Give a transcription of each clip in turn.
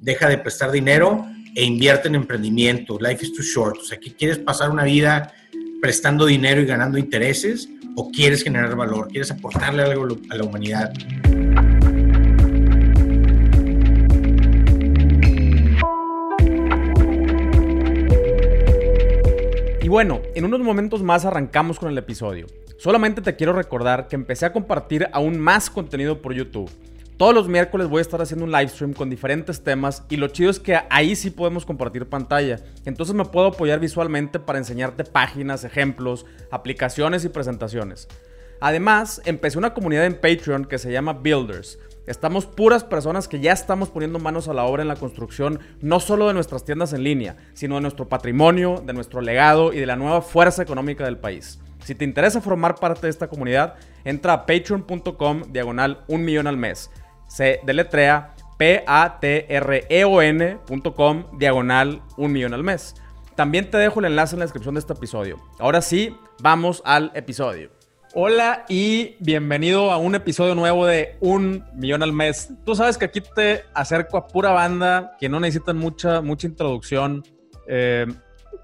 deja de prestar dinero e invierte en emprendimiento. Life is too short. O sea, que quieres pasar una vida prestando dinero y ganando intereses o quieres generar valor, quieres aportarle algo a la humanidad. Y bueno, en unos momentos más arrancamos con el episodio. Solamente te quiero recordar que empecé a compartir aún más contenido por YouTube. Todos los miércoles voy a estar haciendo un live stream con diferentes temas y lo chido es que ahí sí podemos compartir pantalla. Entonces me puedo apoyar visualmente para enseñarte páginas, ejemplos, aplicaciones y presentaciones. Además, empecé una comunidad en Patreon que se llama Builders. Estamos puras personas que ya estamos poniendo manos a la obra en la construcción, no solo de nuestras tiendas en línea, sino de nuestro patrimonio, de nuestro legado y de la nueva fuerza económica del país. Si te interesa formar parte de esta comunidad, entra a patreon.com diagonal un millón al mes se deletrea p-a-t-r-e-o-n.com diagonal un millón al mes. También te dejo el enlace en la descripción de este episodio. Ahora sí, vamos al episodio. Hola y bienvenido a un episodio nuevo de Un Millón al Mes. Tú sabes que aquí te acerco a pura banda que no necesitan mucha, mucha introducción. Eh,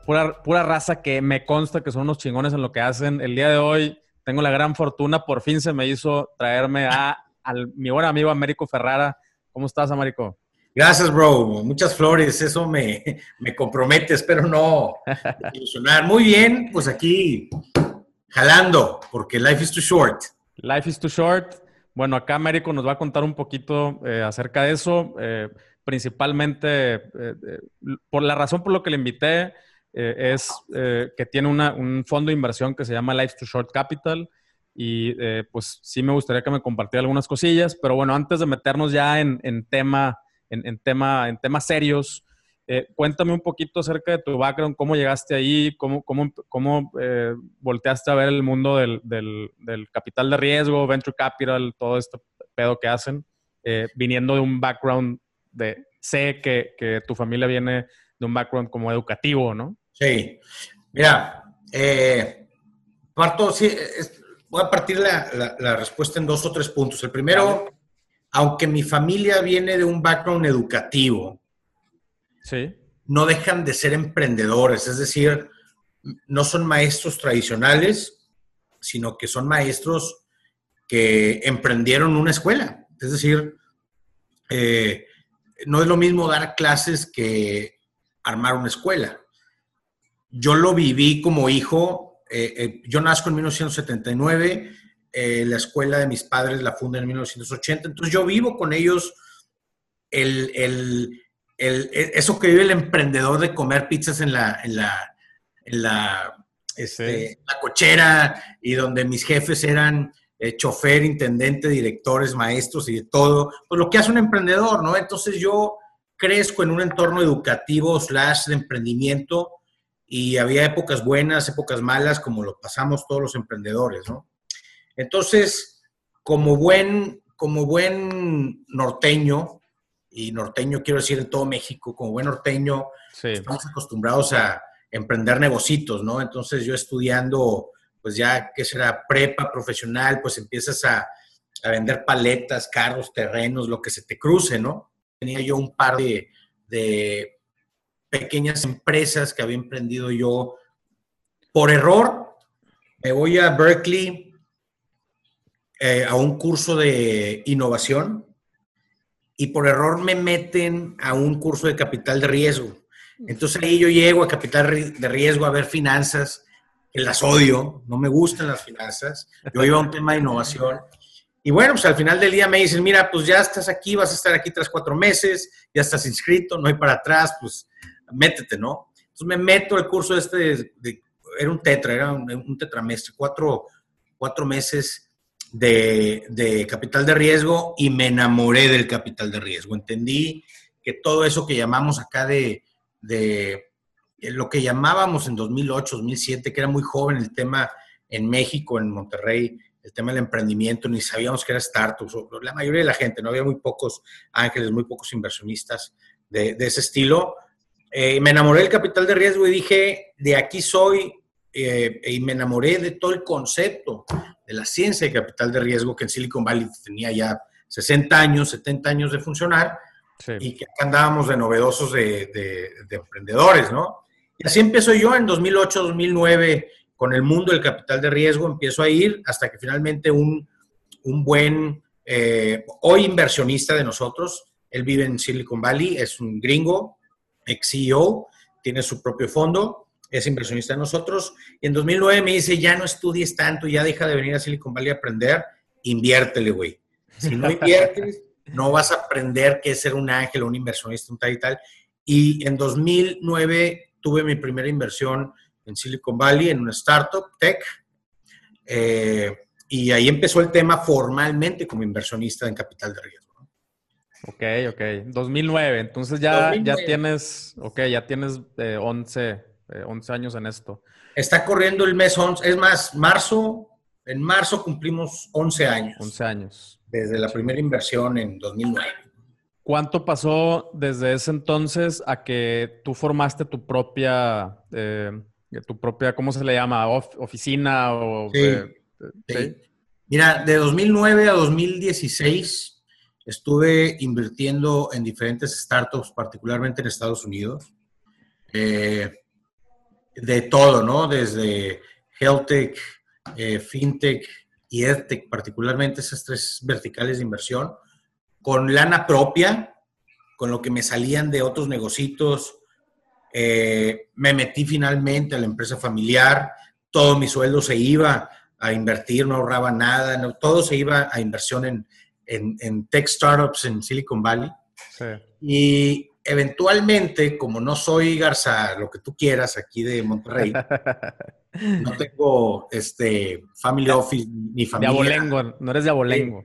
pura, pura raza que me consta que son unos chingones en lo que hacen. El día de hoy tengo la gran fortuna, por fin se me hizo traerme a al mi buen amigo Américo Ferrara. ¿Cómo estás, Américo? Gracias, bro. Muchas flores. Eso me, me compromete. Espero no ilusionar. Muy bien, pues aquí jalando, porque life is too short. Life is too short. Bueno, acá Américo nos va a contar un poquito eh, acerca de eso. Eh, principalmente eh, por la razón por la que le invité es que tiene un fondo de inversión que se llama Life Too Short Capital y eh, pues sí me gustaría que me compartiera algunas cosillas, pero bueno, antes de meternos ya en, tema, en, tema, en temas serios, eh, cuéntame un poquito acerca de tu background, cómo llegaste ahí, cómo, cómo, cómo eh, volteaste a ver el mundo del, del, del, capital de riesgo, venture capital, todo este pedo que hacen, viniendo de un background de, sé que, que, tu familia viene de un background como educativo, ¿no? Sí, mira, parto, sí, voy a partir la, respuesta en dos o tres puntos. El primero, aunque mi familia viene de un background educativo, no dejan de ser emprendedores, es decir, no son maestros tradicionales, sino que son maestros que emprendieron una escuela. Es decir, eh, no es lo mismo dar clases que armar una escuela. Yo lo viví como hijo eh, eh, yo nazco en 1979, eh, la escuela de mis padres la funda en 1980, entonces yo vivo con ellos el, el, el, eso que vive el emprendedor de comer pizzas en la, en la, en la, este, la cochera y donde mis jefes eran chofer, intendente, directores, maestros y de todo, pues lo que hace un emprendedor, ¿no? Entonces yo crezco en un entorno educativo slash de emprendimiento y había épocas buenas, épocas malas, como lo pasamos todos los emprendedores, ¿no? Entonces, como buen, como buen norteño, y norteño quiero decir en todo México, como buen norteño, estamos acostumbrados a emprender negocios, ¿no? Entonces yo estudiando, pues ya, ¿qué será? Prepa profesional, pues empiezas a, a vender paletas, carros, terrenos, lo que se te cruce, ¿no? Tenía yo un par de, de pequeñas empresas que había emprendido yo por error. Me voy a Berkeley eh, a un curso de innovación y por error me meten a un curso de capital de riesgo. Entonces ahí yo llego a capital de riesgo a ver finanzas, que las odio, no me gustan las finanzas. Yo iba a un tema de innovación. Y bueno, pues al final del día me dicen, mira, pues ya estás aquí, vas a estar aquí tras cuatro meses, ya estás inscrito, no hay para atrás, pues métete, ¿no? Entonces me meto al curso este, de, era un tetra, era un, tetramestre, cuatro, cuatro meses de, capital de riesgo y me enamoré del capital de riesgo. Entendí que todo eso que llamamos acá de, de lo que llamábamos en 2008, 2007, que era muy joven el tema en México, en Monterrey, el tema del emprendimiento, ni sabíamos que era startups, la mayoría de la gente, no había muy pocos ángeles, muy pocos inversionistas de, de ese estilo, eh, me enamoré del capital de riesgo y dije, de aquí soy, eh, y me enamoré de todo el concepto de la ciencia de capital de riesgo que en Silicon Valley tenía ya 60 años, 70 años de funcionar. y que andábamos de novedosos de, de, emprendedores, ¿no? Y así empezó yo en 2008, 2009 con el mundo del capital de riesgo, empiezo a ir hasta que finalmente un, un buen, eh, hoy inversionista de nosotros, él vive en Silicon Valley, es un gringo, ex CEO, tiene su propio fondo, es inversionista de nosotros, y en 2009 me dice, ya no estudies tanto, ya deja de venir a Silicon Valley a aprender, inviértele, güey. Si no inviertes, no vas a aprender qué es ser un ángel un inversionista, un tal y tal. Y en 2009 tuve mi primera inversión en Silicon Valley, en una startup tech. Eh, y ahí empezó el tema formalmente como inversionista en capital de riesgo. Ok, ok. 2009. Entonces ya, ya tienes, ok, ya tienes 11, eh, 11 eh, años en esto. Está corriendo el mes 11, es más, marzo, en marzo cumplimos 11 años. 11 años. Desde la primera inversión en 2009. ¿Cuánto pasó desde ese entonces a que tú formaste tu propia, eh, tu propia, ¿cómo se le llama? oficina o... Sí, Mira, de 2009 a 2016 estuve invirtiendo en diferentes startups, particularmente en Estados Unidos. Eh, de todo, ¿no? Desde health tech, eh, fintech y edtech, particularmente esas tres verticales de inversión, con lana propia, con lo que me salían de otros negocios. Eh, me metí finalmente a la empresa familiar, todo mi sueldo se iba a invertir, no ahorraba nada, todo se iba a inversión en, en, tech startups en Silicon Valley. Y eventualmente, como no soy Garza, lo que tú quieras aquí de Monterrey, no tengo este family office ni familia. De abolengo, no eres de abolengo.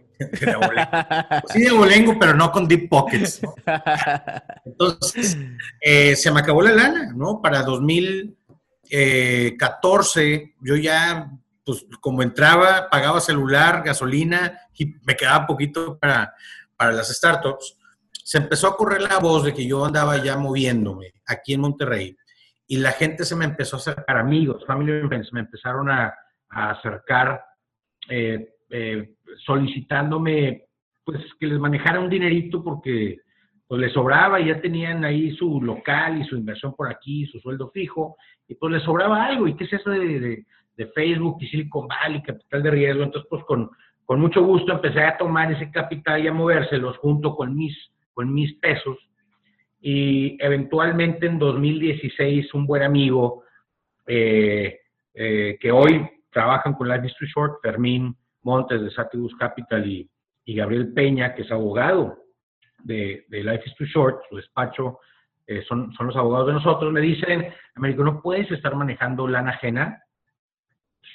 Sí, de abolengo. pero no con deep pockets. Entonces, eh, se me acabó la lana, ¿no? Para 2014, yo ya pues como entraba, pagaba celular, gasolina y me quedaba poquito para, para las startups, se empezó a correr la voz de que yo andaba ya moviéndome aquí en Monterrey y la gente se me empezó a acercar, amigos, family friends, me empezaron a, acercar eh, eh, solicitándome pues que les manejara un dinerito porque pues les sobraba y ya tenían ahí su local y su inversión por aquí, su sueldo fijo, y pues les sobraba algo. ¿Y qué es eso de, Facebook y Silicon Valley, capital de riesgo. Entonces, pues con, con mucho gusto empecé a tomar ese capital y a movérselos junto con mis, con mis pesos. Y eventualmente en 2016 un buen amigo eh, eh, que hoy trabajan con Life is Too Short, Fermín Montes de Satibus Capital y, y, Gabriel Peña, que es abogado de, de Life is Too Short, su despacho eh, son, son los abogados de nosotros, me dicen, Américo, no puedes estar manejando lana ajena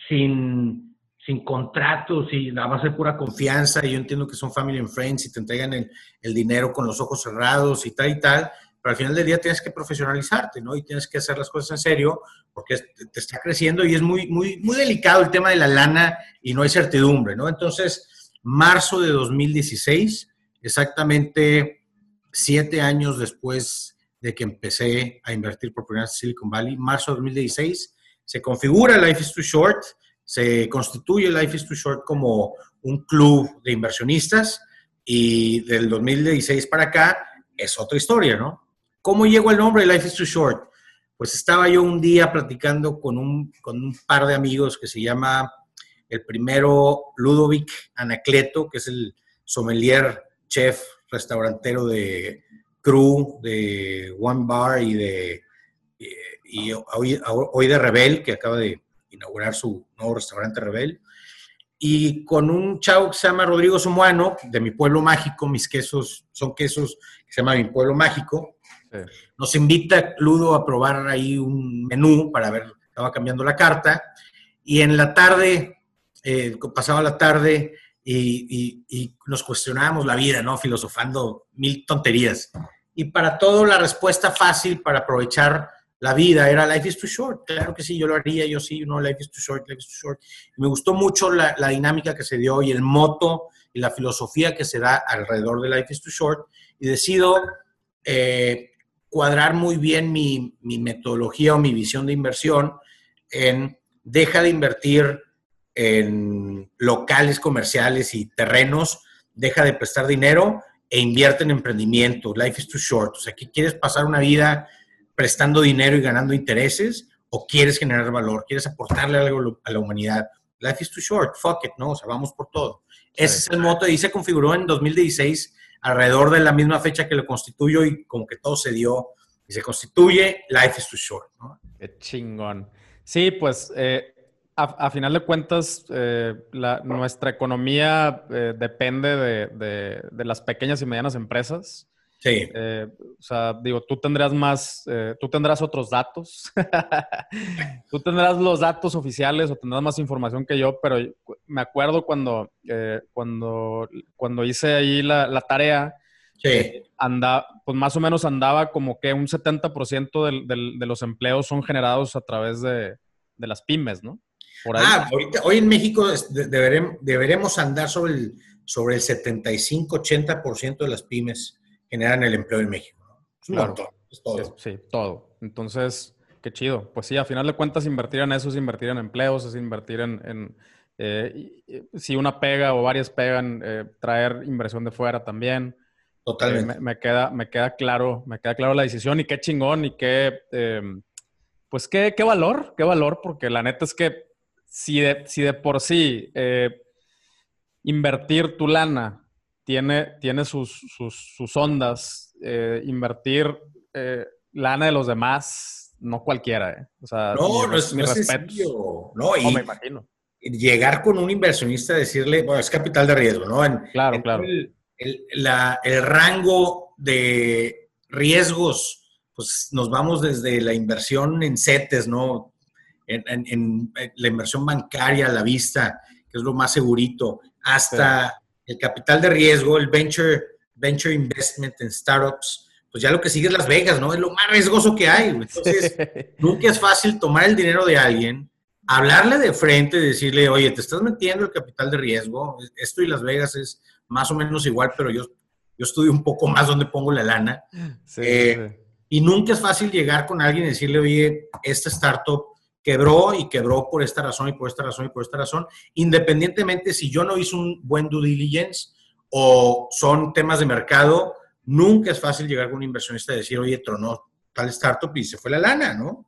sin, sin contratos y a base de pura confianza, y yo entiendo que son family and friends y te entregan el, el, dinero con los ojos cerrados y tal y tal, pero al final del día tienes que profesionalizarte, ¿no? Y tienes que hacer las cosas en serio porque te está creciendo y es muy, muy, muy delicado el tema de la lana y no hay certidumbre, ¿no? Entonces, marzo de 2016, exactamente siete años después de que empecé a invertir por primera vez en Silicon Valley, marzo de 2016, se configura Life is Too Short, se constituye Life is Too Short como un club de inversionistas y del 2016 para acá es otra historia, ¿no? ¿Cómo llegó el nombre Life is Too Short? Pues estaba yo un día platicando con un, con un par de amigos que se llama el primero Ludovic Anacleto, que es el sommelier, chef, restaurantero de Crew, de One Bar y de y hoy, hoy de Rebel, que acaba de inaugurar su nuevo restaurante Rebel. Y con un chavo que se llama Rodrigo Somuano, de mi pueblo mágico, mis quesos son quesos que se llama Mi Pueblo Mágico. Nos invita Ludo a probar ahí un menú para ver, estaba cambiando la carta. Y en la tarde, eh, pasaba la tarde y, y, nos cuestionábamos la vida, ¿no? Filosofando mil tonterías. Y para todo, la respuesta fácil para aprovechar la vida era Life is too short. Claro que sí, yo lo haría, yo sí, no, Life is too short, Life is too short. me gustó mucho la, dinámica que se dio y el moto y la filosofía que se da alrededor de Life is too short. Y decido eh, cuadrar muy bien mi, mi, metodología o mi visión de inversión en deja de invertir en locales comerciales y terrenos, deja de prestar dinero e invierte en emprendimiento. Life is too short. O sea, que quieres pasar una vida prestando dinero y ganando intereses o quieres generar valor, quieres aportarle algo a la humanidad. Life is too short, fuck it, ¿no? O sea, vamos por todo. Ese es el moto y se configuró en 2016 alrededor de la misma fecha que lo constituyó y como que todo se dio y se constituye Life is too short, ¿no? Qué chingón. Sí, pues eh, a, final de cuentas, eh, nuestra economía eh, depende de, las pequeñas y medianas empresas. Sí. Eh, o sea, digo, tú tendrás más, tú tendrás otros datos. tú tendrás los datos oficiales o tendrás más información que yo, pero me acuerdo cuando, cuando, cuando hice ahí la, tarea, sí. anda, pues más o menos andaba como que un 70% de los empleos son generados a través de, de las pymes, ¿no? Ah, ahorita, hoy en México deberemos, andar sobre el, sobre el 75-80% de las pymes generan el empleo en México. Es claro. todo. Sí, todo. Entonces, qué chido. Pues sí, a final de cuentas, invertir en eso es invertir en empleos, es invertir en, eh, si una pega o varias pegan, eh, traer inversión de fuera también. Totalmente. Eh, me, queda, me queda claro, me queda claro la decisión y qué chingón y qué, pues qué, qué valor, qué valor, porque la neta es que si de, si de por sí eh, invertir tu lana tiene, tiene sus, sus, ondas, eh, invertir eh, lana de los demás, no cualquiera. O sea, no, no es, mi respeto. No, y, me imagino. Llegar con un inversionista a decirle, bueno, es capital de riesgo, ¿no? En, claro, claro. El, el rango de riesgos, pues nos vamos desde la inversión en CETES, ¿no? En, la inversión bancaria a la vista, que es lo más segurito, hasta el capital de riesgo, el venture, venture investment en startups, pues ya lo que sigue es Las Vegas, ¿no? Es lo más riesgoso que hay. Entonces, nunca es fácil tomar el dinero de alguien, hablarle de frente, decirle, oye, te estás metiendo el capital de riesgo, esto y Las Vegas es más o menos igual, pero yo, yo estudio un poco más dónde pongo la lana. Eh, y nunca es fácil llegar con alguien y decirle, oye, esta startup quebró y quebró por esta razón y por esta razón y por esta razón, independientemente si yo no hice un buen due diligence o son temas de mercado, nunca es fácil llegar con un inversionista y decir, oye, tronó tal startup y se fue la lana, ¿no?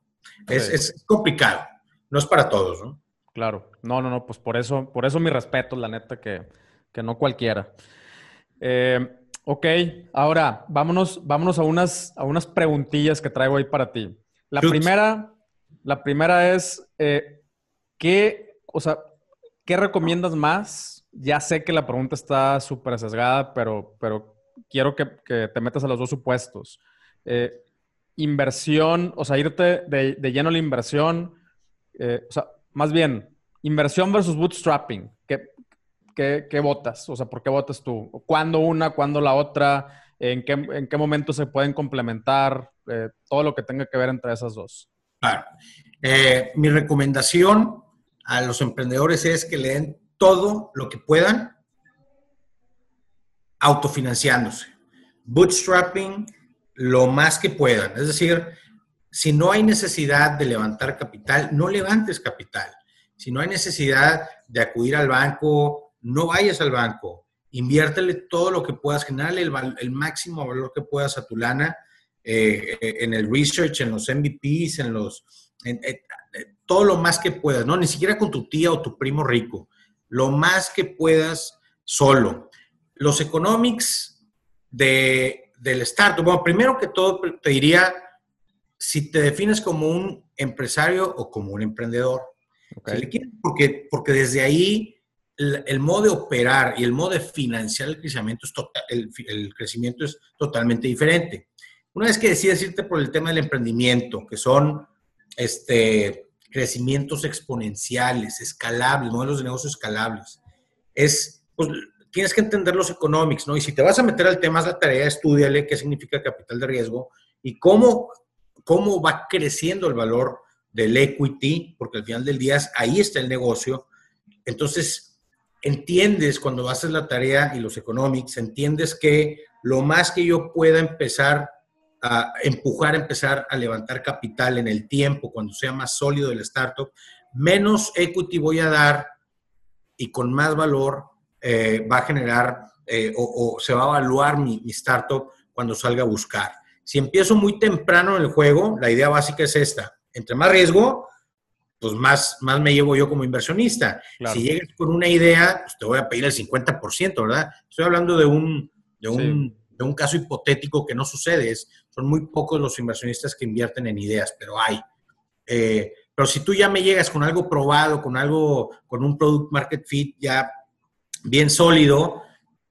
Es, complicado, no es para todos, ¿no? Claro, no, no, no, pues por eso, por eso mi respeto, la neta, que, no cualquiera. Eh, ok, ahora vámonos, vámonos a, unas, a unas preguntillas que traigo ahí para ti. La primera la primera es, eh, ¿qué, o sea, ¿qué recomiendas más? Ya sé que la pregunta está súper sesgada, pero, pero quiero que, te metas a los dos supuestos. Eh, inversión, o sea, irte de, lleno a la inversión, eh, o sea, más bien, inversión versus bootstrapping. ¿Qué, qué, votas? O sea, ¿por qué votas tú? ¿Cuándo una, cuándo la otra? ¿En qué, en qué momento se pueden complementar? todo lo que tenga que ver entre esas dos. Claro. Eh, mi recomendación a los emprendedores es que le den todo lo que puedan autofinanciándose. Bootstrapping lo más que puedan. Es decir, si no hay necesidad de levantar capital, no levantes capital. Si no hay necesidad de acudir al banco, no vayas al banco. Inviértele todo lo que puedas, generarle el máximo valor que puedas a tu lana eh, en el research, en los MVPs, en los, todo lo más que puedas, ¿no? Ni siquiera con tu tía o tu primo rico, lo más que puedas solo. Los economics de, del startup, bueno, primero que todo te diría, si te defines como un empresario o como un emprendedor, porque, porque desde ahí el, modo de operar y el modo de financiar el crecimiento es, tota, el, el crecimiento es totalmente diferente. Una vez que decides irte por el tema del emprendimiento, que son este, crecimientos exponenciales, escalables, modelos de negocio escalables, es, pues, tienes que entender los economics, ¿no? Y si te vas a meter al tema, es la tarea, estudiale qué significa capital de riesgo y cómo, cómo va creciendo el valor del equity, porque al final del día ahí está el negocio. Entonces, entiendes cuando haces la tarea y los economics, entiendes que lo más que yo pueda empezar a empujar a empezar a levantar capital en el tiempo, cuando sea más sólido el startup, menos equity voy a dar y con más valor eh, va a generar eh, o, se va a evaluar mi, mi startup cuando salga a buscar. Si empiezo muy temprano en el juego, la idea básica es esta. Entre más riesgo, pues más, más me llevo yo como inversionista. Si llegas con una idea, pues te voy a pedir el 50%, ¿verdad? Estoy hablando de un, de un, de un caso hipotético que no sucede. son muy pocos los inversionistas que invierten en ideas, pero hay. Eh, pero si tú ya me llegas con algo probado, con algo, con un product market fit ya bien sólido,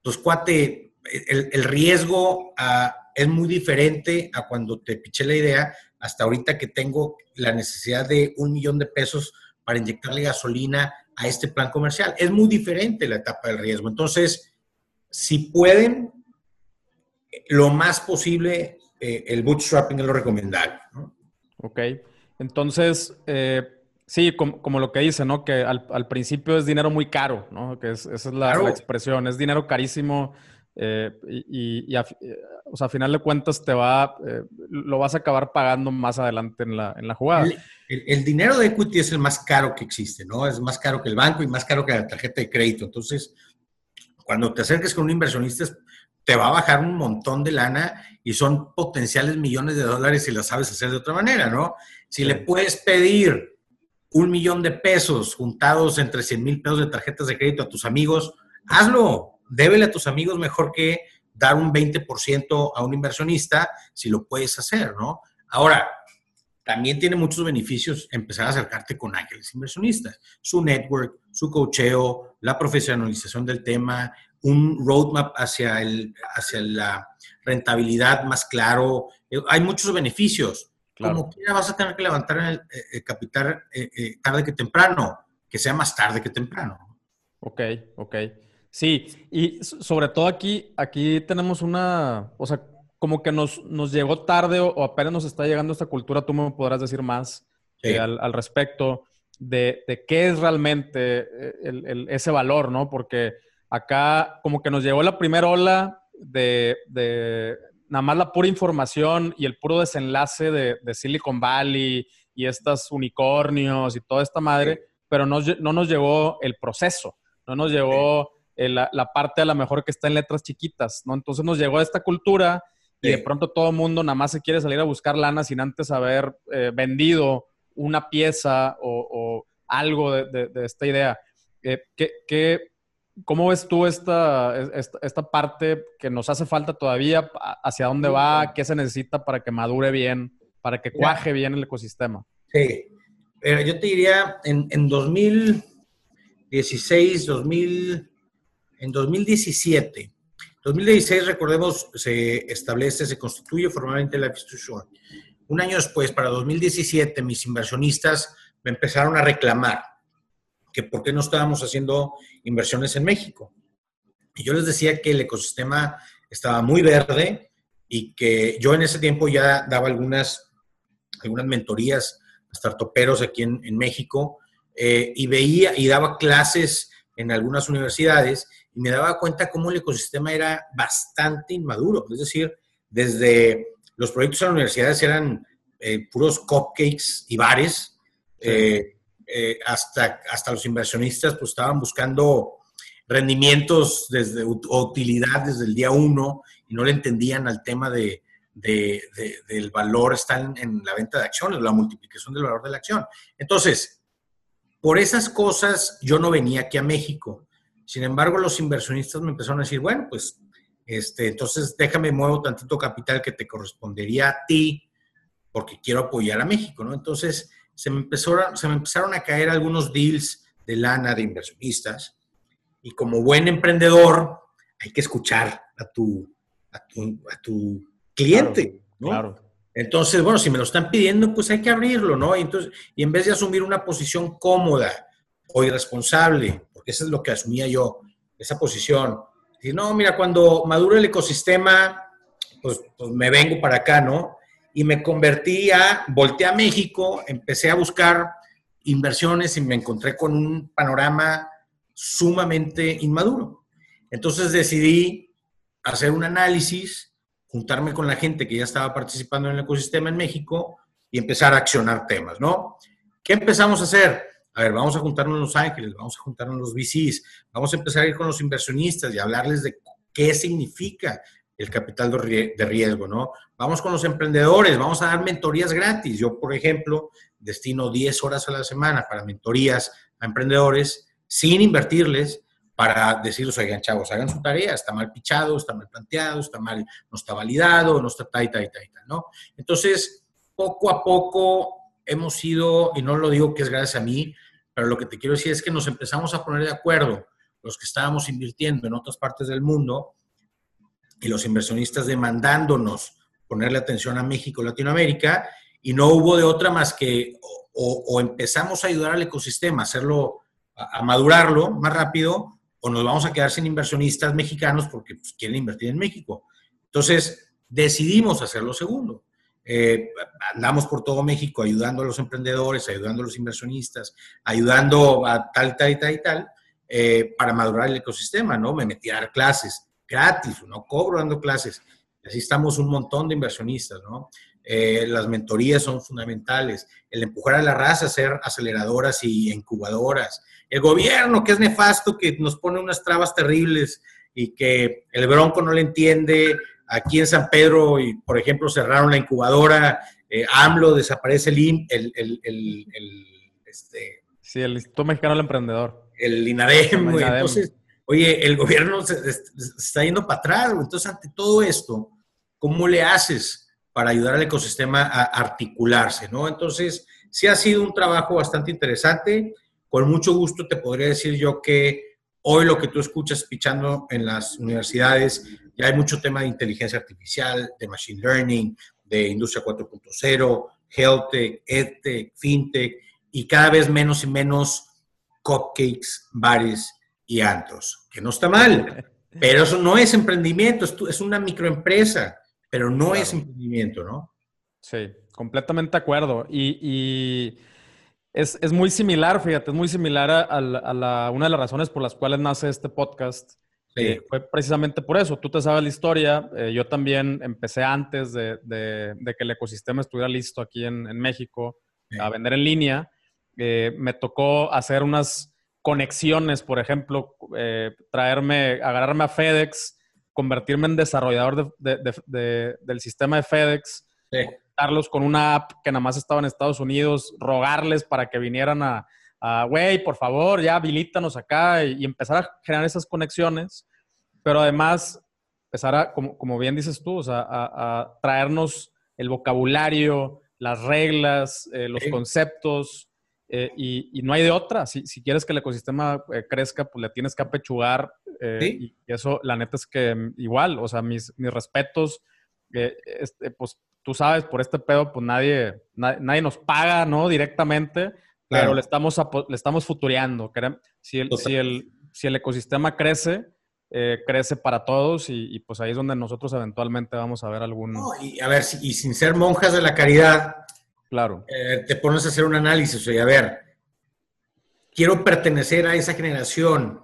pues cuate, el, el riesgo ah, es muy diferente a cuando te piché la idea hasta ahorita que tengo la necesidad de un millón de pesos para inyectarle gasolina a este plan comercial. Es muy diferente la etapa del riesgo. Entonces, si pueden, lo más posible, eh, el bootstrapping es lo recomendable. Ok. Entonces, eh, sí, como, lo que dice, ¿no? Que al, principio es dinero muy caro, ¿no? Que esa es la, expresión, es dinero carísimo eh, y, a, o sea, a final de cuentas te va, lo vas a acabar pagando más adelante en la, en la jugada. El, el, dinero de equity es el más caro que existe, ¿no? Es más caro que el banco y más caro que la tarjeta de crédito. Entonces, cuando te acerques con un inversionista, te va a bajar un montón de lana y son potenciales millones de dólares si lo sabes hacer de otra manera, ¿no? Si le puedes pedir un millón de pesos juntados entre 100 mil pesos de tarjetas de crédito a tus amigos, hazlo. Débele a tus amigos mejor que dar un 20% a un inversionista si lo puedes hacer, ¿no? Ahora, también tiene muchos beneficios empezar a acercarte con ángeles inversionistas. Su network, su cocheo, la profesionalización del tema, un roadmap hacia, el, hacia la rentabilidad más claro. Eh, hay muchos beneficios. Como quiera vas a tener que levantar el, eh, eh, capital tarde que temprano, que sea más tarde que temprano. Ok, ok. Sí, y sobre todo aquí, aquí tenemos una, o sea, como que nos, nos llegó tarde o, apenas nos está llegando esta cultura, tú me podrás decir más al, al, respecto de, de, qué es realmente el, ese valor, ¿no? Porque Acá como que nos llegó la primera ola de, nada más la pura información y el puro desenlace de, Silicon Valley y estas unicornios y toda esta madre, pero no, no, nos llegó el proceso, no nos llegó la, parte a lo mejor que está en letras chiquitas, ¿no? Entonces nos llegó esta cultura y de pronto todo el mundo nada más se quiere salir a buscar lana sin antes haber eh, vendido una pieza o, algo de, esta idea. Eh, ¿qué, ¿Cómo ves tú esta, esta, parte que nos hace falta todavía? ¿Hacia dónde va? ¿Qué se necesita para que madure bien? ¿Para que cuaje bien el ecosistema? Sí. Pero yo te diría, en, en 2016, 2000, en 2017, 2016, recordemos, se establece, se constituye formalmente la institución. Un año después, para 2017, mis inversionistas me empezaron a reclamar que por qué no estábamos haciendo inversiones en México. Y yo les decía que el ecosistema estaba muy verde y que yo en ese tiempo ya daba algunas, algunas mentorías a startuperos aquí en, México eh, y veía y daba clases en algunas universidades y me daba cuenta cómo el ecosistema era bastante inmaduro. Es decir, desde los proyectos en las universidades eran eh, puros cupcakes y bares. Eh, eh, hasta, hasta los inversionistas pues estaban buscando rendimientos desde utilidad desde el día uno y no le entendían al tema de, del valor está en, la venta de acciones, la multiplicación del valor de la acción. Entonces, por esas cosas yo no venía aquí a México. Sin embargo, los inversionistas me empezaron a decir, bueno, pues, este, entonces déjame muevo tantito capital que te correspondería a ti porque quiero apoyar a México, ¿no? Entonces, se me, empezó, se me empezaron a caer algunos deals de lana de inversionistas y como buen emprendedor hay que escuchar a tu, a tu, cliente, ¿no? Entonces, bueno, si me lo están pidiendo, pues hay que abrirlo, ¿no? Y, entonces, y en vez de asumir una posición cómoda o irresponsable, porque eso es lo que asumía yo, esa posición, y no, mira, cuando madure el ecosistema, pues, pues me vengo para acá, ¿no? y me convertí a, volteé a México, empecé a buscar inversiones y me encontré con un panorama sumamente inmaduro. Entonces decidí hacer un análisis, juntarme con la gente que ya estaba participando en el ecosistema en México y empezar a accionar temas, ¿no? ¿Qué empezamos a hacer? A ver, vamos a juntarnos en Los Ángeles, vamos a juntarnos en los VCs, vamos a empezar a ir con los inversionistas y hablarles de qué significa el capital de riesgo, ¿no? Vamos con los emprendedores, vamos a dar mentorías gratis. Yo, por ejemplo, destino 10 horas a la semana para mentorías a emprendedores sin invertirles para decirles, oigan, chavos, hagan su tarea, está mal pichado, está mal planteado, está mal, no está validado, no está tal y tal y tal, ¿no? Entonces, poco a poco hemos ido, y no lo digo que es gracias a mí, pero lo que te quiero decir es que nos empezamos a poner de acuerdo, los que estábamos invirtiendo en otras partes del mundo y los inversionistas demandándonos ponerle atención a México, Latinoamérica, y no hubo de otra más que o, empezamos a ayudar al ecosistema, hacerlo, a, madurarlo más rápido, o nos vamos a quedar sin inversionistas mexicanos porque pues, quieren invertir en México. Entonces, decidimos hacer lo segundo. Eh, andamos por todo México ayudando a los emprendedores, ayudando a los inversionistas, ayudando a tal, tal, tal y tal, eh, para madurar el ecosistema, ¿no? Me metí a dar clases gratis, no cobro dando clases. Así estamos un montón de inversionistas, ¿no? Eh, las mentorías son fundamentales, el empujar a la raza a ser aceleradoras y incubadoras, el gobierno que es nefasto, que nos pone unas trabas terribles y que el bronco no le entiende, Aquí en San Pedro, y, por ejemplo, cerraron la incubadora, eh, AMLO desaparece el, el, el, el, este, Sí, el Instituto Mexicano del Emprendedor. El INADEM, Entonces, oye, el gobierno se, está yendo para atrás, Entonces, ante todo esto, ¿cómo le haces para ayudar al ecosistema a articularse, no? Entonces, sí ha sido un trabajo bastante interesante. Con mucho gusto te podría decir yo que hoy lo que tú escuchas pichando en las universidades ya hay mucho tema de inteligencia artificial, de machine learning, de industria 4.0, health tech, edtech, fintech y cada vez menos y menos cupcakes, bares y antros, que no está mal, pero eso no es emprendimiento, es una microempresa, pero no es emprendimiento, ¿no? Sí, completamente de acuerdo. Y, es, muy similar, fíjate, es muy similar a, la, una de las razones por las cuales nace este podcast eh, fue precisamente por eso. Tú te sabes la historia. Eh, yo también empecé antes de, que el ecosistema estuviera listo aquí en, México a vender en línea. Eh, me tocó hacer unas conexiones, por ejemplo, traerme, agarrarme a FedEx, convertirme en desarrollador del sistema de FedEx, darlos con una app que nada más estaba en Estados Unidos, rogarles para que vinieran a, güey, por favor, ya habilítanos acá y, empezar a generar esas conexiones, pero además empezar a, como, bien dices tú, o sea, a, traernos el vocabulario, las reglas, eh, los conceptos, eh, y, no hay de otra. Si, quieres que el ecosistema eh, crezca, pues le tienes que apechugar. Y eso, la neta es que mm, igual, o sea, mis, mis respetos, este, pues tú sabes, por este pedo, pues nadie, nadie nos paga, ¿no? Directamente pero le estamos, le estamos futureando. Si el, si el, si el ecosistema crece, eh, crece para todos y, pues ahí es donde nosotros eventualmente vamos a ver algún... y a ver, y sin ser monjas de la caridad, claro. Eh, te pones a hacer un análisis, oye, a ver, quiero pertenecer a esa generación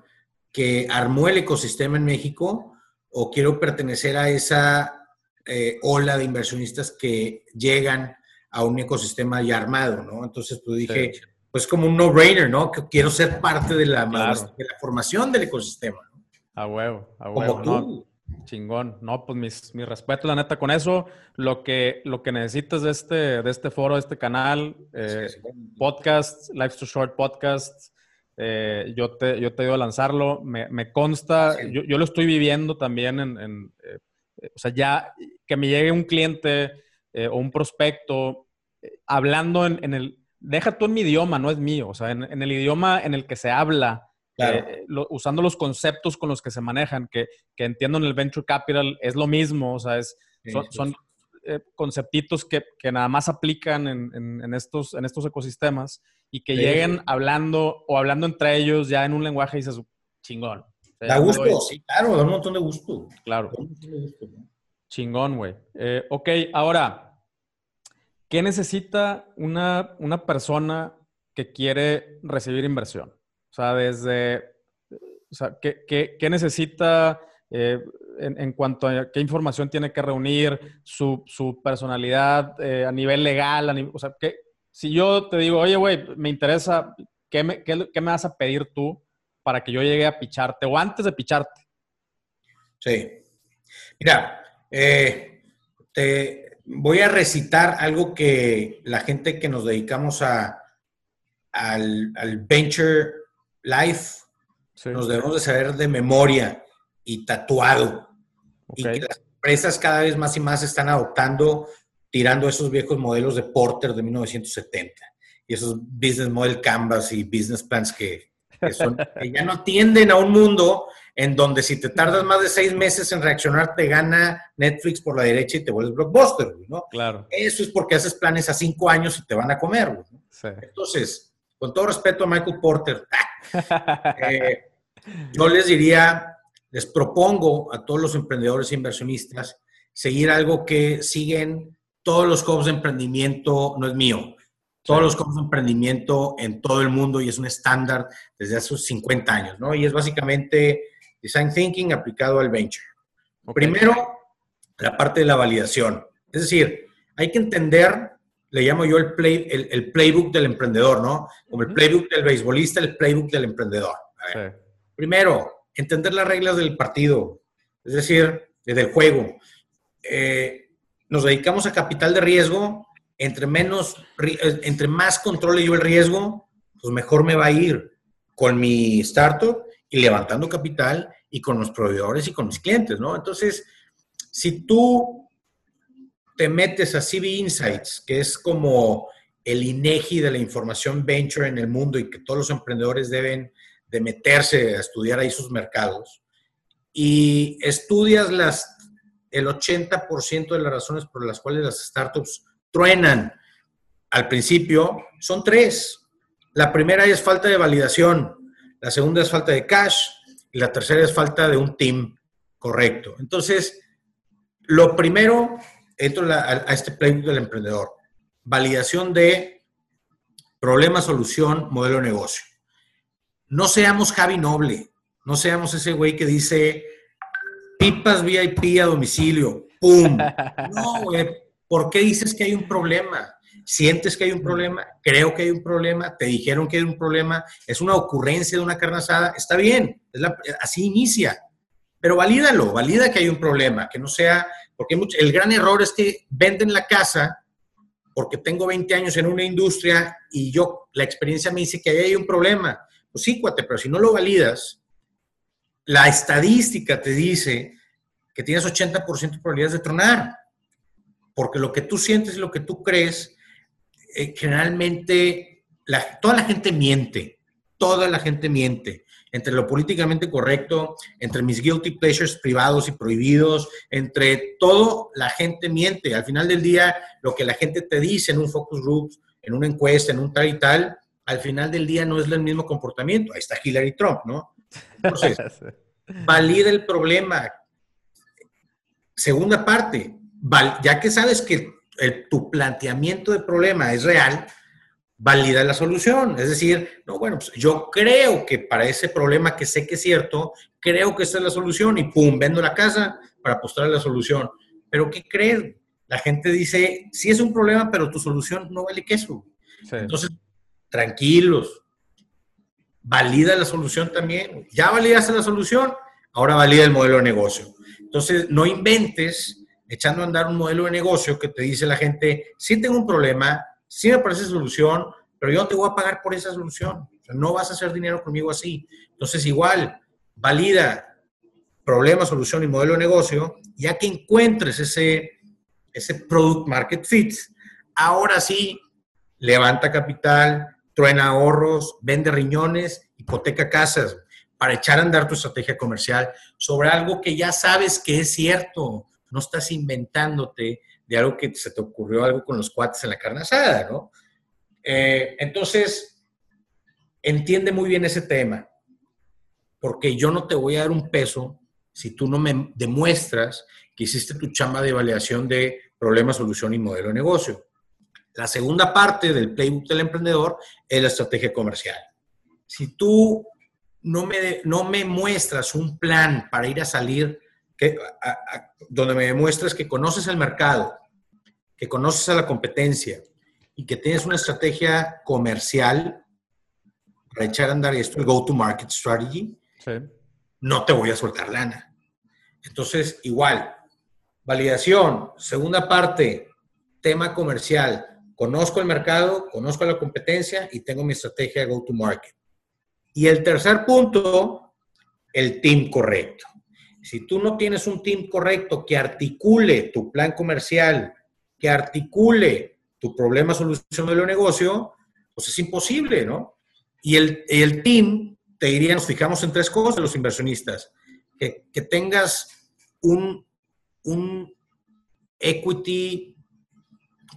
que armó el ecosistema en México o quiero pertenecer a esa eh, ola de inversionistas que llegan a un ecosistema ya armado, ¿no? Entonces, tú pues dije, pues como un no-brainer, ¿no? Que quiero ser parte de la, de la formación del ecosistema. ¿no? A huevo, a huevo. Como chingón. No, pues mis, mi respeto, la neta, con eso. Lo que, lo que necesites de este, de este foro, de este canal, eh, podcast, Life to Short Podcast, eh, yo, te, yo te digo a lanzarlo. Me, me consta, yo, yo, lo estoy viviendo también en, en eh, o sea, ya que me llegue un cliente o un prospecto hablando en, en el deja tú en mi idioma, no es mío, o sea, en, el idioma en el que se habla, eh, usando los conceptos con los que se manejan, que, entiendo en el venture capital es lo mismo, o sea, es, son, eh, conceptitos que, nada más aplican en, estos, en estos ecosistemas y que lleguen hablando o hablando entre ellos ya en un lenguaje y chingón. da gusto, sí, claro, da un montón de gusto. Claro. Chingón, güey. Eh, ok, ahora, ¿Qué necesita una, una persona que quiere recibir inversión? O sea, desde, o sea, ¿qué, qué, necesita eh, en, cuanto a qué información tiene que reunir, su, su personalidad eh, a nivel legal? o sea, que, si yo te digo, oye, güey, me interesa, ¿qué me, qué, ¿qué me vas a pedir tú para que yo llegue a picharte o antes de picharte? Sí. Mira, eh, te voy a recitar algo que la gente que nos dedicamos a, al, Venture Life nos debemos de saber de memoria y tatuado. Y que las empresas cada vez más y más están adoptando, tirando esos viejos modelos de Porter de 1970 y esos business model canvas y business plans que, que ya no atienden a un mundo en donde si te tardas más de seis meses en reaccionar, te gana Netflix por la derecha y te vuelves blockbuster, ¿no? Claro. Eso es porque haces planes a cinco años y te van a comer, Entonces, con todo respeto a Michael Porter, eh, yo les diría, les propongo a todos los emprendedores e inversionistas seguir algo que siguen todos los clubs de emprendimiento, no es mío, todos los clubs de emprendimiento en todo el mundo y es un estándar desde hace 50 años, ¿no? Y es básicamente Design Thinking aplicado al Venture. Primero, la parte de la validación. Es decir, hay que entender, le llamo yo el, play, el, playbook del emprendedor, ¿no? Como el playbook del beisbolista, el playbook del emprendedor. Primero, entender las reglas del partido, es decir, del juego. Eh, nos dedicamos a capital de riesgo, entre, menos, eh, entre más controle yo el riesgo, pues mejor me va a ir con mi startup y levantando capital y con los proveedores y con los clientes, ¿no? Entonces, si tú te metes a CB Insights, que es como el INEGI de la información venture en el mundo y que todos los emprendedores deben de meterse a estudiar ahí sus mercados, y estudias las, el 80% de las razones por las cuales las startups truenan al principio, son tres. La primera es falta de validación la segunda es falta de cash y la tercera es falta de un team correcto. Entonces, lo primero, entro a, este playbook del emprendedor, validación de problema, solución, modelo de negocio. No seamos Javi Noble, no seamos ese güey que dice pipas VIP a domicilio, ¡pum! No, güey, ¿por qué dices que hay un problema? sientes que hay un problema, creo que hay un problema, te dijeron que hay un problema, es una ocurrencia de una carne asada, está bien, así inicia, pero valídalo, valida que hay un problema, que no sea, porque el gran error es que venden la casa porque tengo 20 años en una industria y yo, la experiencia me dice que ahí hay un problema. Pues sí, cuate, pero si no lo validas, la estadística te dice que tienes 80% de probabilidades de tronar, porque lo que tú sientes y lo que tú crees eh, generalmente toda la gente miente, toda la gente miente entre lo políticamente correcto, entre mis guilty pleasures privados y prohibidos, entre todo, la gente miente. Al final del día, lo que la gente te dice en un focus group, en una encuesta, en un tal y tal, al final del día no es el mismo comportamiento. Ahí está Hillary Trump, ¿no? Entonces, valida el problema. Segunda parte, ya que sabes que tu planteamiento de problema es real, valida la solución. Es decir, no, bueno, pues yo creo que para ese problema que sé que es cierto, creo que esta es la solución y pum, vendo la casa para apostar a la solución. Pero ¿qué crees? La gente dice, sí es un problema, pero tu solución no vale queso. Entonces, tranquilos, valida la solución también. Ya validaste la solución, ahora valida el modelo de negocio. Entonces, no inventes echando a andar un modelo de negocio que te dice la gente, sí tengo un problema, sí me parece solución, pero yo te voy a pagar por esa solución. no vas a hacer dinero conmigo así. Entonces, igual, valida problema, solución y modelo de negocio, ya que encuentres ese, ese product market fit, ahora sí, levanta capital, truena ahorros, vende riñones, hipoteca casas, para echar a andar tu estrategia comercial sobre algo que ya sabes que es cierto, no estás inventándote de algo que se te ocurrió algo con los cuates en la carne asada, ¿no? Eh, entonces, entiende muy bien ese tema, porque yo no te voy a dar un peso si tú no me demuestras que hiciste tu chamba de evaluación de problema, solución y modelo de negocio. La segunda parte del playbook del emprendedor es la estrategia comercial. Si tú no me, no me muestras un plan para ir a salir que, donde me demuestres que conoces el mercado, que conoces a la competencia y que tienes una estrategia comercial para echar a andar esto, el go-to-market strategy, no te voy a soltar lana. Entonces, igual, validación, segunda parte, tema comercial. Conozco el mercado, conozco la competencia y tengo mi estrategia go-to-market. Y el tercer punto, el team correcto. Si tú no tienes un team correcto que articule tu plan comercial, que articule tu problema solución de negocio, pues es imposible, ¿no? Y el, el team, te diría, nos fijamos en tres cosas los inversionistas. Que, que tengas un, un equity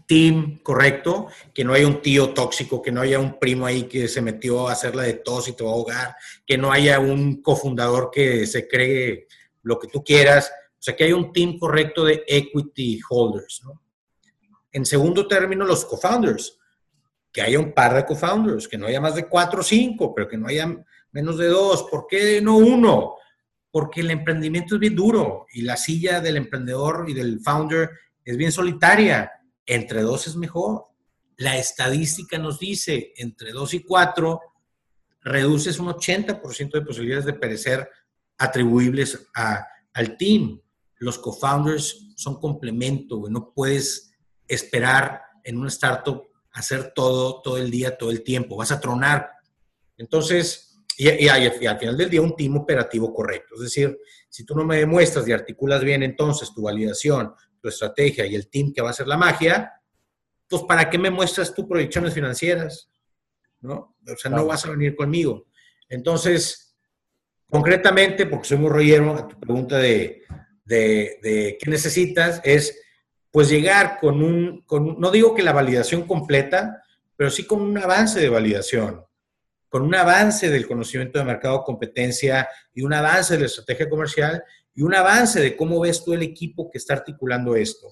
team correcto, que no haya un tío tóxico, que no haya un primo ahí que se metió a hacerla de tos y te va a ahogar, que no haya un cofundador que se cree lo que tú quieras, o sea, que haya un team correcto de equity holders. ¿no? En segundo término, los co-founders, que haya un par de co-founders, que no haya más de cuatro o cinco, pero que no haya menos de dos. ¿Por qué no uno? Porque el emprendimiento es bien duro y la silla del emprendedor y del founder es bien solitaria entre dos es mejor. La estadística nos dice, entre dos y cuatro, reduces un 80% de posibilidades de perecer atribuibles al team. Los co-founders son complemento, no puedes esperar en un startup hacer todo, todo el día, todo el tiempo, vas a tronar. Entonces, y, y, al final del día un team operativo correcto. Es decir, si tú no me demuestras y articulas bien entonces tu validación, tu estrategia y el team que va a hacer la magia, pues ¿para qué me muestras tus proyecciones financieras? ¿No? O sea, no vas a venir conmigo. Entonces, concretamente, porque soy muy rollero, a tu pregunta de, de, qué necesitas, es pues llegar con un, con, no digo que la validación completa, pero sí con un avance de validación, con un avance del conocimiento de mercado, competencia y un avance de la estrategia comercial y un avance de cómo ves tú el equipo que está articulando esto.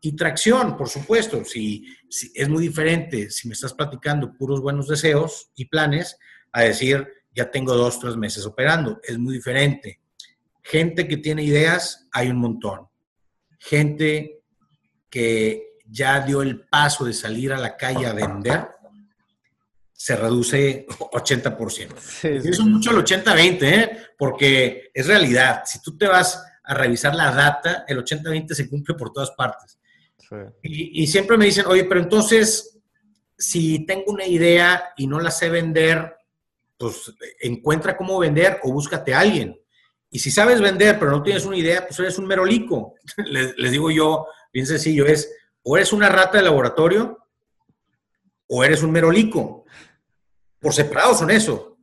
Y tracción, por supuesto, si, es muy diferente si me estás platicando puros buenos deseos y planes a decir, ya tengo dos, tres meses operando. Es muy diferente. Gente que tiene ideas, hay un montón. Gente que ya dio el paso de salir a la calle a vender, se reduce 80%. Sí, es mucho el 80-20, ¿eh? porque es realidad. Si tú te vas a revisar la data, el 80-20 se cumple por todas partes. Y, siempre me dicen, oye, pero entonces, si tengo una idea y no la sé vender, pues encuentra cómo vender o búscate a alguien. Y si sabes vender, pero no tienes una idea, pues eres un merolico. les, les digo yo, bien sencillo, es o eres una rata de laboratorio o eres un merolico por separado son eso.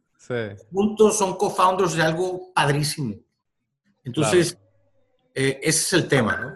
Juntos son co-founders de algo padrísimo. Entonces, eh, ese es el tema, ¿no?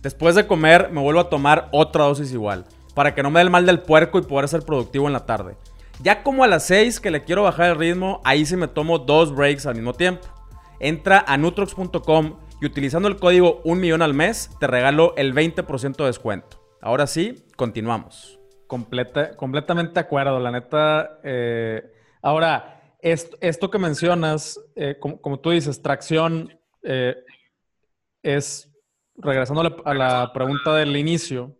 Después de comer me vuelvo a tomar otra dosis igual, para que no me dé el mal del puerco y poder ser productivo en la tarde. Ya como a las 6 que le quiero bajar el ritmo, ahí sí me tomo dos breaks al mismo tiempo. Entra a nutrox.com y utilizando el código 1 millón al mes te regalo el 20% de descuento. Ahora sí, continuamos completamente de acuerdo, la neta. Eh, ahora, esto, que mencionas, eh, como, tú dices, tracción eh, es, regresando a la, pregunta del inicio,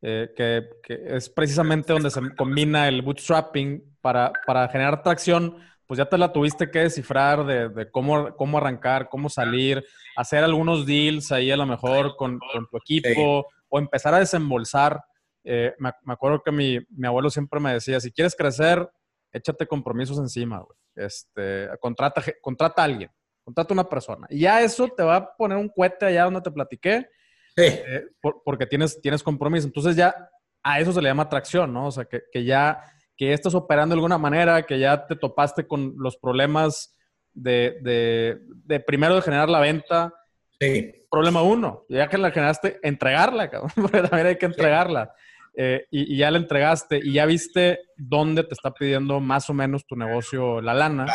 que, es precisamente donde se combina el bootstrapping para, para, generar tracción, pues ya te la tuviste que descifrar de, cómo, cómo arrancar, cómo salir, hacer algunos deals ahí a lo mejor con, tu equipo o empezar a desembolsar eh, me, acuerdo que mi, abuelo siempre me decía, si quieres crecer, échate compromisos encima. Este, contrata, contrata a alguien, contrata a una persona. Y ya eso te va a poner un cohete allá donde te platiqué, eh, porque tienes, tienes compromiso. Entonces ya a eso se le llama atracción, ¿no? O sea, que, ya que estás operando de alguna manera, que ya te topaste con los problemas de, de, primero de generar la venta. Sí. Problema uno, ya que la generaste, entregarla, cabrón, porque también hay que entregarla. Eh, y, ya le entregaste y ya viste dónde te está pidiendo más o menos tu negocio la lana.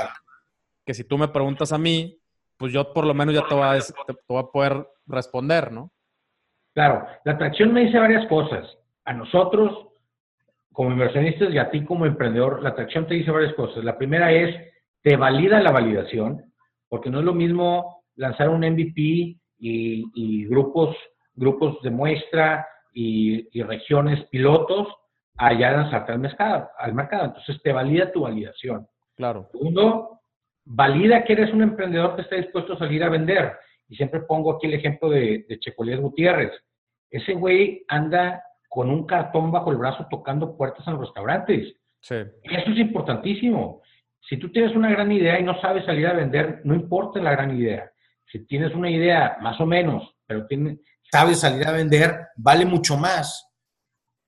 Que si tú me preguntas a mí, pues yo por lo menos ya te voy a, te voy a poder responder, ¿no? Claro, la atracción me dice varias cosas. A nosotros, como inversionistas, y a ti como emprendedor, la atracción te dice varias cosas. La primera es, te valida la validación, porque no es lo mismo lanzar un MVP y, grupos, grupos de muestra y, regiones pilotos allá lanzarte al mercado, al mercado. Entonces te valida tu validación. Claro. Segundo, valida que eres un emprendedor que está dispuesto a salir a vender. Y siempre pongo aquí el ejemplo de, de Gutiérrez. Ese güey anda con un cartón bajo el brazo tocando puertas en los restaurantes. Sí. Eso es importantísimo. Si tú tienes una gran idea y no sabes salir a vender, no importa la gran idea. Si tienes una idea más o menos, pero sabes salir a vender, vale mucho más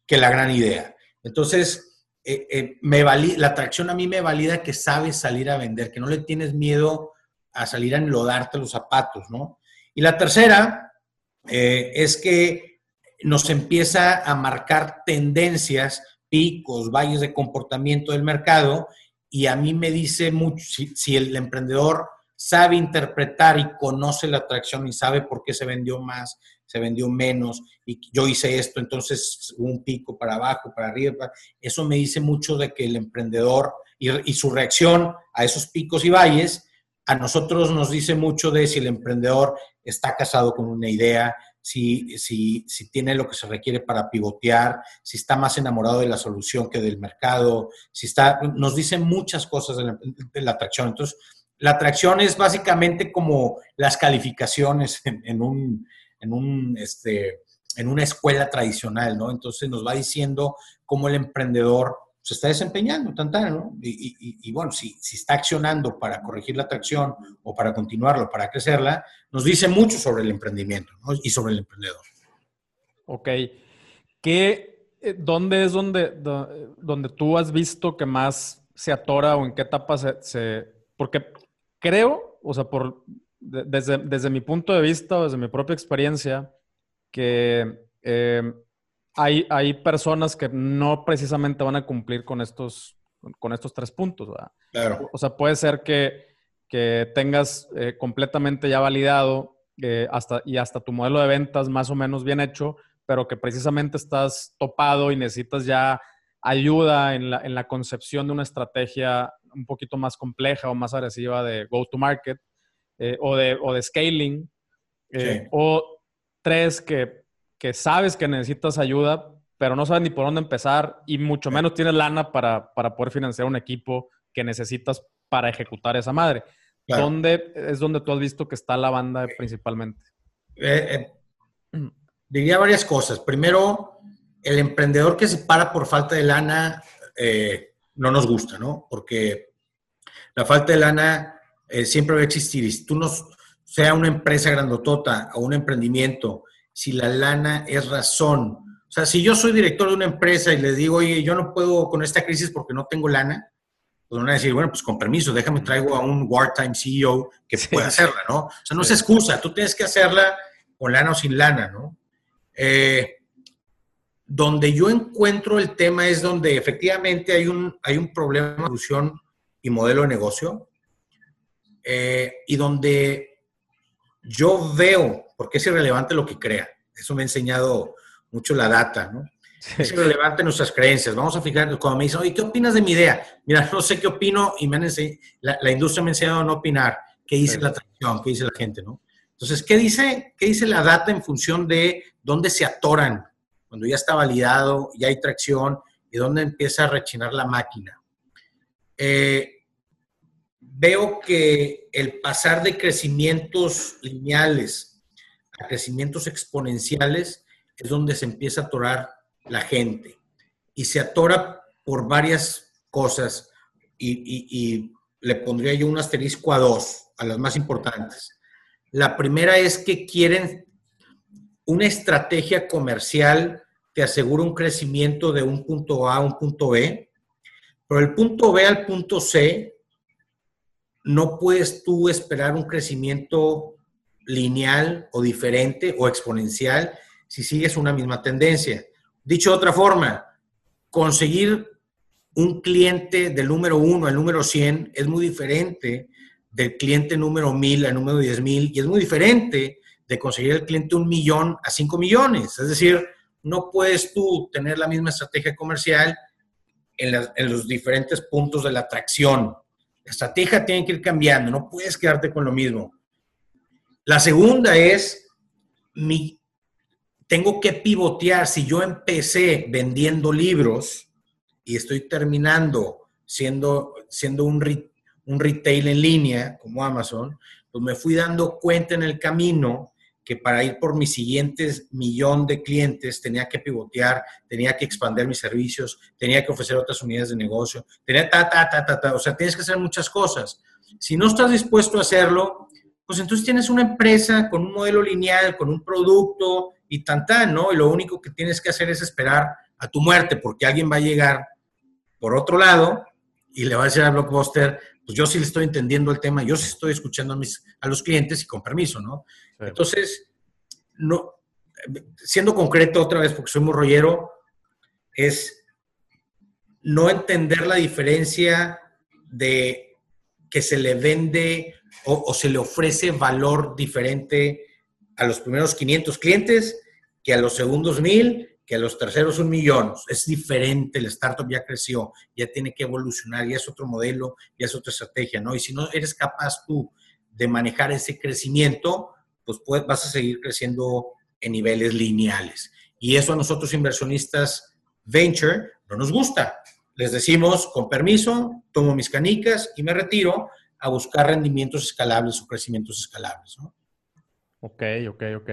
que la gran idea. Entonces, eh, eh, me la atracción a mí me valida que sabes salir a vender, que no le tienes miedo a salir a enlodarte los zapatos, ¿no? Y la tercera eh, es que nos empieza a marcar tendencias, picos, valles de comportamiento del mercado y a mí me dice mucho, si, el emprendedor sabe interpretar y conoce la atracción y sabe por qué se vendió más, se vendió menos, y yo hice esto, entonces un pico para abajo, para arriba, eso me dice mucho de que el emprendedor y, su reacción a esos picos y valles, a nosotros nos dice mucho de si el emprendedor está casado con una idea, si, si, si, tiene lo que se requiere para pivotear, si está más enamorado de la solución que del mercado, si está, nos dicen muchas cosas de la, atracción. Entonces, la atracción es básicamente como las calificaciones en, un, en, un, este, en una escuela tradicional, ¿no? Entonces nos va diciendo cómo el emprendedor se está desempeñando, tan, ¿no? Y, bueno, si, si, está accionando para corregir la atracción o para continuarlo, para crecerla, nos dice mucho sobre el emprendimiento y sobre el emprendedor. Ok. ¿Qué, eh, ¿Dónde es donde, donde tú has visto que más se atora o en qué etapa se... porque creo, o sea, por, desde, desde mi punto de vista o desde mi propia experiencia, que... Eh, hay, personas que no precisamente van a cumplir con estos, con estos tres puntos. Claro. O sea, puede ser que, tengas eh, completamente ya validado eh, hasta, y hasta tu modelo de ventas más o menos bien hecho, pero que precisamente estás topado y necesitas ya ayuda en la, concepción de una estrategia un poquito más compleja o más agresiva de go-to-market eh, o, de, o de scaling. O tres, que que sabes que necesitas ayuda, pero no sabes ni por dónde empezar y mucho menos tienes lana para, poder financiar un equipo que necesitas para ejecutar esa madre. ¿Dónde es donde tú has visto que está la banda principalmente? Eh, eh, diría varias cosas. Primero, el emprendedor que se para por falta de lana eh, no nos gusta, ¿no? Porque la falta de lana siempre va a existir. Y si tú no, sea una empresa grandotota o un emprendimiento, si la lana es razón. O sea, si yo soy director de una empresa y les digo, oye, yo no puedo con esta crisis porque no tengo lana, pues van a decir, bueno, pues con permiso, déjame traigo a un wartime CEO que pueda hacerla, ¿no? O sea, no es excusa, tú tienes que hacerla con lana o sin lana, ¿no? Eh, donde yo encuentro el tema es donde efectivamente hay un, hay un problema de solución y modelo de negocio eh, y donde yo veo porque es irrelevante lo que crea. Eso me ha enseñado mucho la data, ¿no? Es irrelevante nuestras creencias. Vamos a fijar, cuando me dicen, oye, ¿qué opinas de mi idea? Mira, no sé qué opino y me han la, industria me ha enseñado a no opinar. ¿Qué dice la atracción? ¿Qué dice la gente, no? Entonces, ¿qué dice, ¿qué dice la data en función de dónde se atoran? Cuando ya está validado, ya hay tracción y dónde empieza a rechinar la máquina. Eh, veo que el pasar de crecimientos lineales crecimientos exponenciales es donde se empieza a atorar la gente. Y se atora por varias cosas. Y, le pondría yo un asterisco a dos, a las más importantes. La primera es que quieren una estrategia comercial que asegura un crecimiento de un punto A a un punto B, pero el punto B al punto C no puedes tú esperar un crecimiento lineal o diferente o exponencial si sigues una misma tendencia. Dicho de otra forma, conseguir un cliente del número 1 al número 100 es muy diferente del cliente número mil al número diez mil y es muy diferente de conseguir el cliente un millón a cinco millones. Es decir, no puedes tú tener la misma estrategia comercial en, en los diferentes puntos de la atracción. La estrategia tiene que ir cambiando, no puedes quedarte con lo mismo. La segunda es, mi, tengo que pivotear. Si yo empecé vendiendo libros y estoy terminando siendo, siendo un, un retail en línea como Amazon, pues me fui dando cuenta en el camino que para ir por mis siguientes millón de clientes tenía que pivotear, tenía que expandir mis servicios, tenía que ofrecer otras unidades de negocio, tenía ta, ta, ta, ta, ta, o sea, tienes que hacer muchas cosas. Si no estás dispuesto a hacerlo, pues entonces tienes una empresa con un modelo lineal, con un producto y tan, tan, ¿no? Y lo único que tienes que hacer es esperar a tu muerte, porque alguien va a llegar por otro lado y le va a decir a Blockbuster, pues yo sí le estoy entendiendo el tema, yo sí estoy escuchando a, mis, a los clientes y con permiso, ¿no? Entonces, no, siendo concreto otra vez, porque soy muy rollero, es no entender la diferencia de que se le vende o, o, se le ofrece valor diferente a los primeros 500 clientes que a los segundos 1000 que los terceros un millón. Es diferente, el startup ya creció, ya tiene que evolucionar, ya es otro modelo, ya es otra estrategia, ¿no? Y si no eres capaz tú de manejar ese crecimiento, pues vas a seguir creciendo en niveles lineales. Y eso a nosotros inversionistas venture no nos gusta. Les decimos, con permiso, tomo mis canicas y me retiro a buscar rendimientos escalables o crecimientos escalables. ¿no? Ok, ok, ok.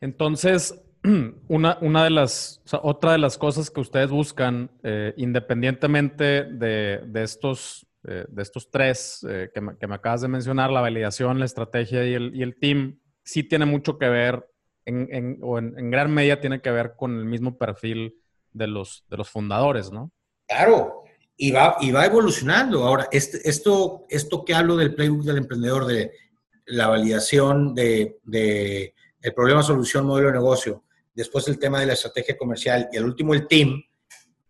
Entonces, una, una de las, otra de las cosas que ustedes buscan, eh, independientemente de, de estos, eh, de estos tres eh, que, me, acabas de mencionar, la validación, la estrategia y el, y el team, sí tiene mucho que ver, en, o en, en, gran medida tiene que ver con el mismo perfil de los, de los fundadores, ¿no? Claro, y va, y va evolucionando. Ahora, este, esto, esto que hablo del playbook del emprendedor, de la validación de, de el problema, solución, modelo de negocio, después el tema de la estrategia comercial y el último el team,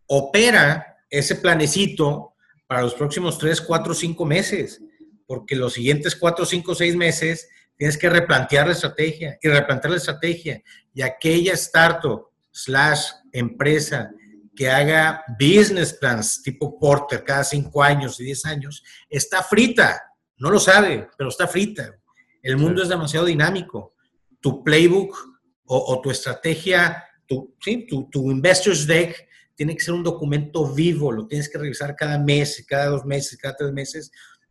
opera ese planecito para los próximos 3, 4, 5 meses, porque los siguientes 4, 5, 6 meses tienes que replantear la estrategia y replantear la estrategia y aquella startup slash empresa que haga business plans tipo Porter cada 5 años y 10 años, está frita. No lo sabe, pero está frita. El mundo es demasiado dinámico. Tu playbook o, tu estrategia, tu, tu, tu Investors Deck tiene que ser un documento vivo, lo tienes que revisar cada mes, cada dos meses, cada tres meses,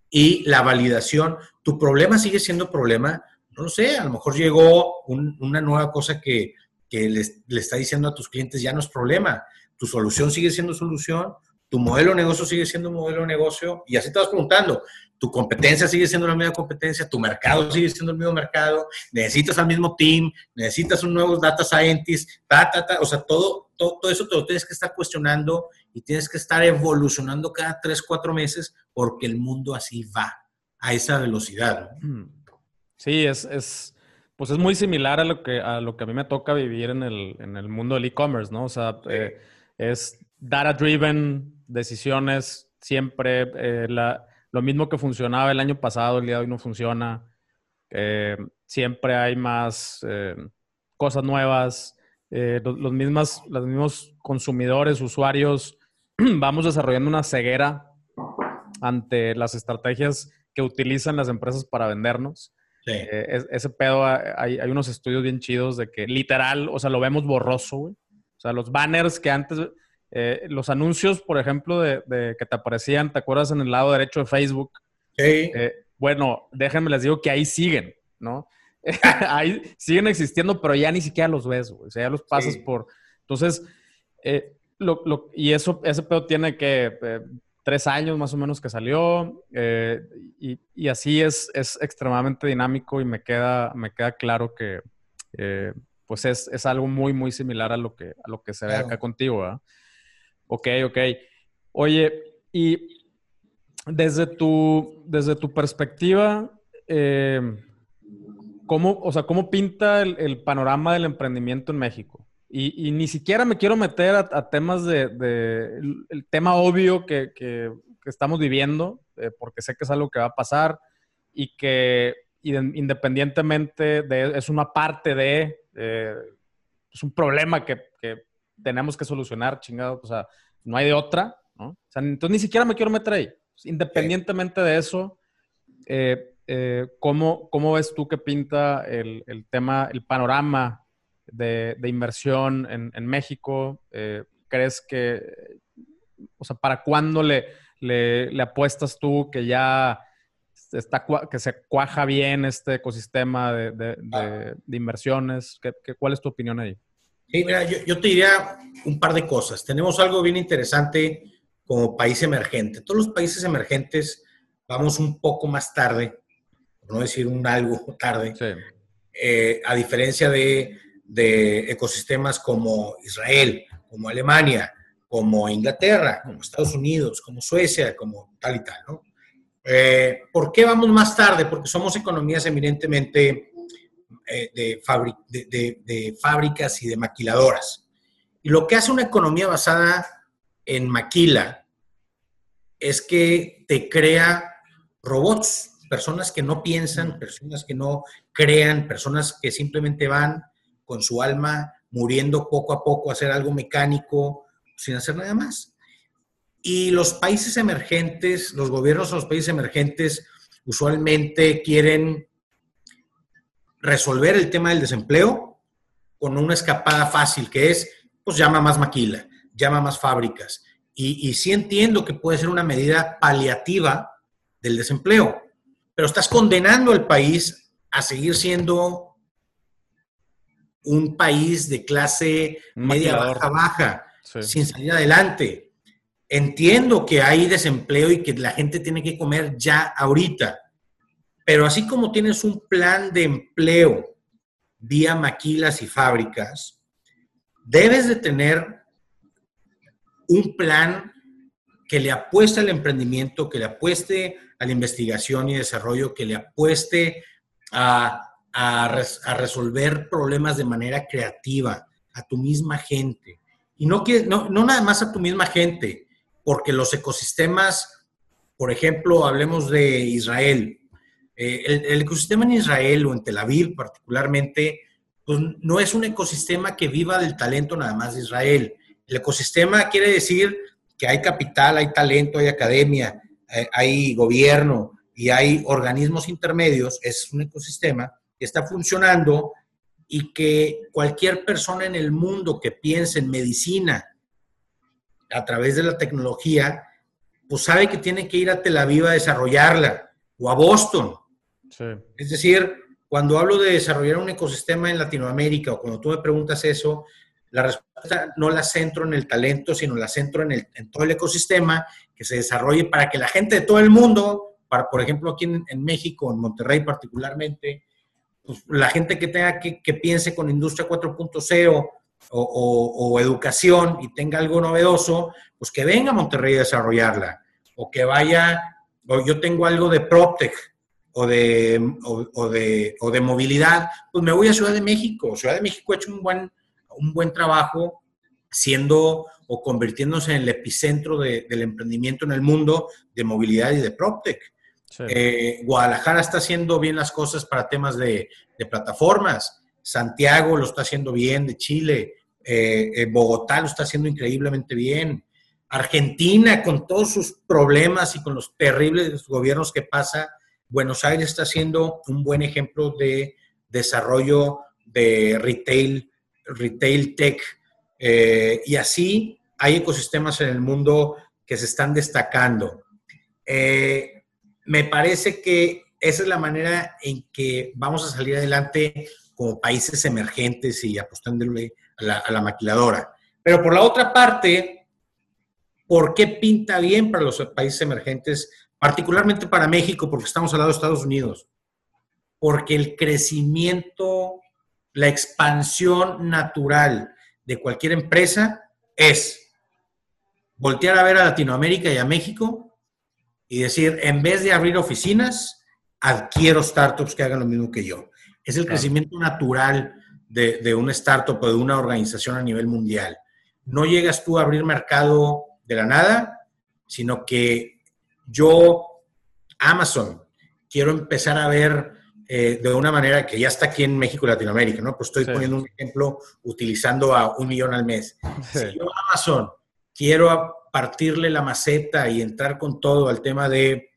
y la validación. Tu problema sigue siendo problema, no lo sé, a lo mejor llegó una nueva cosa que, que le está diciendo a tus clientes, ya no es problema, tu solución sigue siendo solución, tu modelo de negocio sigue siendo un modelo de negocio, y así te vas preguntando, tu competencia sigue siendo la misma competencia, tu mercado sigue siendo el mismo mercado, necesitas al mismo team, necesitas un nuevo data scientist, ta, ta, ta, o sea, todo, todo, todo, eso te lo tienes que estar cuestionando y tienes que estar evolucionando cada tres, cuatro meses porque el mundo así va, a esa velocidad. Mm. Sí, es, es, pues es muy similar a lo que, a lo que a mí me toca vivir en el, en el mundo del e-commerce, ¿no? O sea, eh, es data-driven, decisiones, siempre eh, la lo mismo que funcionaba el año pasado, el día de hoy no funciona. Eh, siempre hay más eh, cosas nuevas. Eh, los, mismas, los mismos consumidores, usuarios, vamos desarrollando una ceguera ante las estrategias que utilizan las empresas para vendernos. Sí. ese pedo, hay, hay, unos estudios bien chidos de que literal, o sea, lo vemos borroso, güey. O sea, los banners que antes, eh, los anuncios, por ejemplo, de, que te aparecían, ¿te acuerdas en el lado derecho de Facebook? Sí. Eh, bueno, déjenme les digo que ahí siguen, ¿no? ahí siguen existiendo, pero ya ni siquiera los ves, güey. O sea, ya los pasas sí. por. Entonces, eh, lo, lo, y eso, ese pedo tiene que eh, tres años más o menos que salió, eh, y, y, así es, es extremadamente dinámico y me queda, me queda claro que pues es, es, algo muy, muy similar a lo que, a lo que se ve acá contigo, ¿verdad? Ok, ok. Oye, y desde tu, desde tu perspectiva, eh, ¿cómo, o sea, ¿cómo pinta el, panorama del emprendimiento en México? Y, ni siquiera me quiero meter a, temas de, el tema obvio que, que, estamos viviendo, eh, porque sé que es algo que va a pasar y que independientemente de, es una parte de, eh, es un problema que, tenemos que solucionar, chingado, o sea, no hay de otra, ¿no? O sea, entonces ni siquiera me quiero meter ahí. Independientemente de eso, eh, eh, ¿cómo, ¿cómo, ves tú que pinta el, el tema, el panorama de, de inversión en, en México? ¿Crees que, o sea, para cuándo le, le, le apuestas tú que ya está, que se cuaja bien este ecosistema de, de, inversiones? ¿Qué, cuál es tu opinión ahí? Sí, mira, yo, yo, te diría un par de cosas. Tenemos algo bien interesante como país emergente. Todos los países emergentes vamos un poco más tarde, por no decir un algo tarde, eh, a diferencia de, de ecosistemas como Israel, como Alemania, como Inglaterra, como Estados Unidos, como Suecia, como tal y tal, ¿no? Eh, ¿Por qué vamos más tarde? Porque somos economías eminentemente eh, de, de, fábricas y de maquiladoras. Y lo que hace una economía basada en maquila es que te crea robots, personas que no piensan, personas que no crean, personas que simplemente van con su alma muriendo poco a poco a hacer algo mecánico sin hacer nada más. Y los países emergentes, los gobiernos de los países emergentes usualmente quieren resolver el tema del desempleo con una escapada fácil, que es, pues llama más maquila, llama más fábricas. Y, y sí entiendo que puede ser una medida paliativa del desempleo, pero estás condenando al país a seguir siendo un país de clase media baja baja, sin salir adelante. Entiendo que hay desempleo y que la gente tiene que comer ya ahorita, pero así como tienes un plan de empleo vía maquilas y fábricas, debes de tener un plan que le apueste al emprendimiento, que le apueste a la investigación y desarrollo, que le apueste a, a, resolver problemas de manera creativa a tu misma gente. Y no, que, no, no nada más a tu misma gente, porque los ecosistemas, por ejemplo, hablemos de Israel. Eh, el, ecosistema en Israel o en Tel Aviv particularmente, pues no es un ecosistema que viva del talento nada más de Israel. El ecosistema quiere decir que hay capital, hay talento, hay academia, eh, hay gobierno y hay organismos intermedios. Es un ecosistema que está funcionando y que cualquier persona en el mundo que piense en medicina, a través de la tecnología, pues sabe que tiene que ir a Tel Aviv a desarrollarla o a Boston. Es decir, cuando hablo de desarrollar un ecosistema en Latinoamérica o cuando tú me preguntas eso, la respuesta no la centro en el talento, sino la centro en, el, en todo el ecosistema que se desarrolle para que la gente de todo el mundo, para, por ejemplo aquí en, México, en Monterrey particularmente, pues, la gente que tenga que, que piense con Industria 4.0 o, educación y tenga algo novedoso, pues que venga a Monterrey a desarrollarla. O que vaya, o yo tengo algo de PropTech o de, o, de, o de movilidad, pues me voy a Ciudad de México. Ciudad de México ha hecho un buen, un buen trabajo siendo o convirtiéndose en el epicentro del emprendimiento en el mundo de movilidad y de PropTech. Eh, Guadalajara está haciendo bien las cosas para temas de, de plataformas. Santiago lo está haciendo bien, de Chile, eh, eh, Bogotá lo está haciendo increíblemente bien, Argentina con todos sus problemas y con los terribles gobiernos que pasa, Buenos Aires está haciendo un buen ejemplo de desarrollo de retail, retail tech, eh, y así hay ecosistemas en el mundo que se están destacando. me parece que esa es la manera en que vamos a salir adelante como países emergentes y apostándole a la, maquiladora. Pero por la otra parte, ¿por qué pinta bien para los países emergentes, particularmente para México, porque estamos al lado de Estados Unidos? Porque el crecimiento, la expansión natural de cualquier empresa es voltear a ver a Latinoamérica y a México y decir, en vez de abrir oficinas, adquiero startups que hagan lo mismo que yo. Es el crecimiento natural de, de una startup o de una organización a nivel mundial. No llegas tú a abrir mercado de la nada, sino que yo, Amazon, quiero empezar a ver eh, de una manera que ya está aquí en México y Latinoamérica, ¿no? Pues estoy poniendo un ejemplo utilizando a un millón al mes. Si yo, Amazon, quiero partirle la maceta y entrar con todo al tema de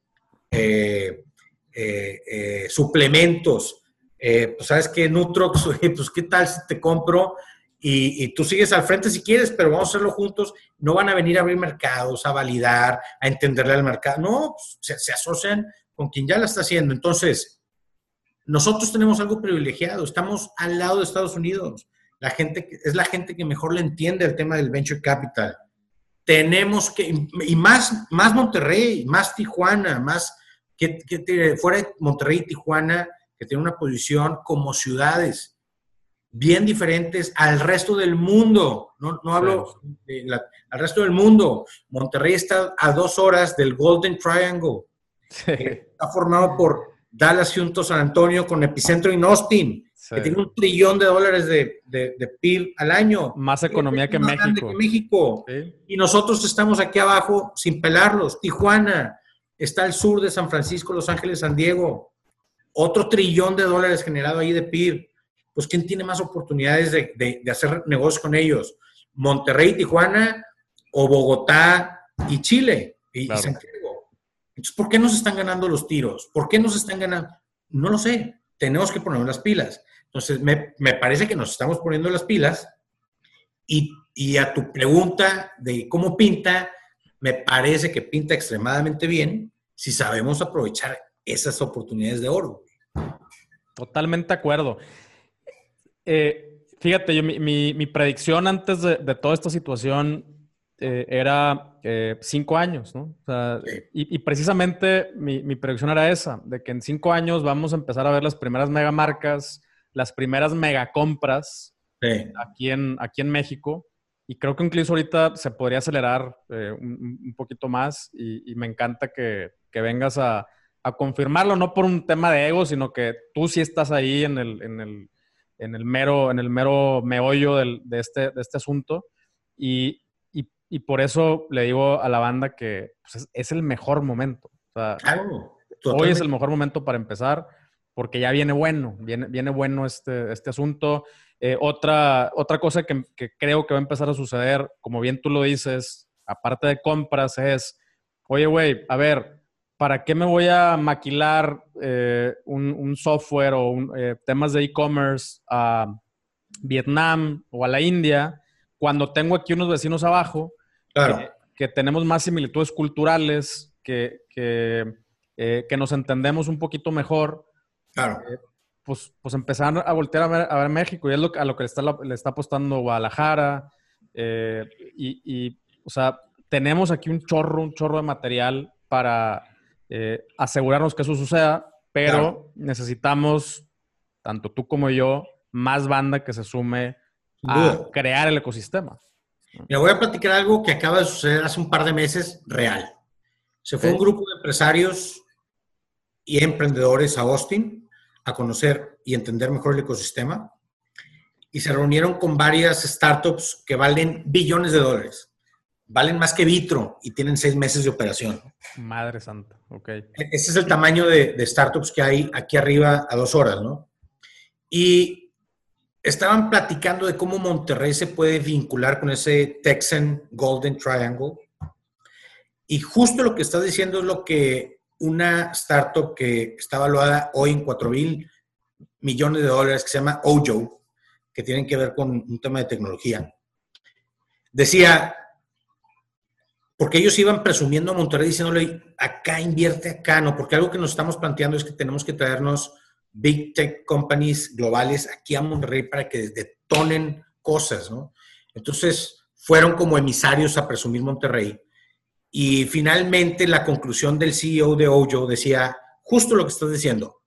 eh, eh, suplementos, pues sabes que Nutrox, pues qué tal si te compro y, tú sigues al frente si quieres, pero vamos a hacerlo juntos. No van a venir a abrir mercados, a validar, a entenderle al mercado. No, se, se asocian con quien ya la está haciendo. Entonces, nosotros tenemos algo privilegiado. Estamos al lado de Estados Unidos. La gente, es la gente que mejor le entiende el tema del venture capital. Tenemos que, y más, más Monterrey, más Tijuana, más que, que fuera de Monterrey y Tijuana, que tiene una posición como ciudades bien diferentes al resto del mundo. No, no hablo al resto del mundo. Monterrey está a dos horas del Golden Triangle. Está formado por Dallas, Houston, San Antonio, con epicentro en Austin, que tiene un trillón de dólares de, de, PIB al año. Más economía que, México. que México. Y nosotros estamos aquí abajo sin pelarlos. Tijuana, está al sur de San Francisco, Los Ángeles, San Diego. Otro trillón de dólares generado ahí de PIB pues ¿quién tiene más oportunidades de, hacer negocios con ellos? ¿Monterrey, Tijuana o Bogotá y Chile y, Santiago? Entonces, ¿por qué nos están ganando los tiros? ¿Por qué nos están ganando? No lo sé. Tenemos que poner las pilas. Entonces, me, parece que nos estamos poniendo las pilas y, y a tu pregunta de cómo pinta, me parece que pinta extremadamente bien si sabemos aprovechar esas oportunidades de oro. Totalmente de acuerdo. Eh, fíjate, yo, mi, predicción antes de, toda esta situación eh, era eh, cinco años, ¿no? y, precisamente mi, predicción era esa, de que en cinco años vamos a empezar a ver las primeras megamarcas, las primeras megacompras aquí, en, aquí en México. Y creo que incluso ahorita se podría acelerar un, poquito más y, me encanta que, vengas a, confirmarlo, no por un tema de ego, sino que tú sí estás ahí en el, en el mero, en el mero meollo del, de, este, de este asunto. Y, y, y, por eso le digo a la banda que pues, es, el mejor momento. hoy es el mejor momento para empezar porque ya viene bueno, viene, viene bueno este, este asunto. Eh, otra, otra cosa que, que, creo que va a empezar a suceder, como bien tú lo dices, aparte de compras, es, oye, güey, a ver, ¿para qué me voy a maquilar eh, un, software o eh, temas de e-commerce a Vietnam o a la India cuando tengo aquí unos vecinos abajo que, tenemos más similitudes culturales, que, eh, que, nos entendemos un poquito mejor? Claro. pues, pues empezar a voltear a ver, a ver, México y es lo, a lo que le está, le está apostando Guadalajara. y, y, o sea, tenemos aquí un chorro, un chorro de material para eh, asegurarnos que eso suceda, pero necesitamos, tanto tú como yo, más banda que se sume a crear el ecosistema. Me voy a platicar algo que acaba de suceder hace un par de meses real. Se fue un grupo de empresarios y emprendedores a Austin a conocer y entender mejor el ecosistema y se reunieron con varias startups que valen billones de dólares valen más que Vitro y tienen seis meses de operación. Madre santa, ok. Ese es el tamaño de, startups que hay aquí arriba a dos horas, ¿no? Y estaban platicando de cómo Monterrey se puede vincular con ese Texan Golden Triangle. Y justo lo que estás diciendo es lo que una startup que está evaluada hoy en 4 mil millones de dólares, que se llama Ojo, que tienen que ver con un tema de tecnología, decía, porque ellos iban presumiendo a Monterrey diciéndole, acá invierte acá, ¿no? Porque algo que nos estamos planteando es que tenemos que traernos big tech companies globales aquí a Monterrey para que detonen cosas, ¿no? Entonces, fueron como emisarios a presumir Monterrey. Y finalmente la conclusión del CEO de Ojo decía justo lo que estás diciendo.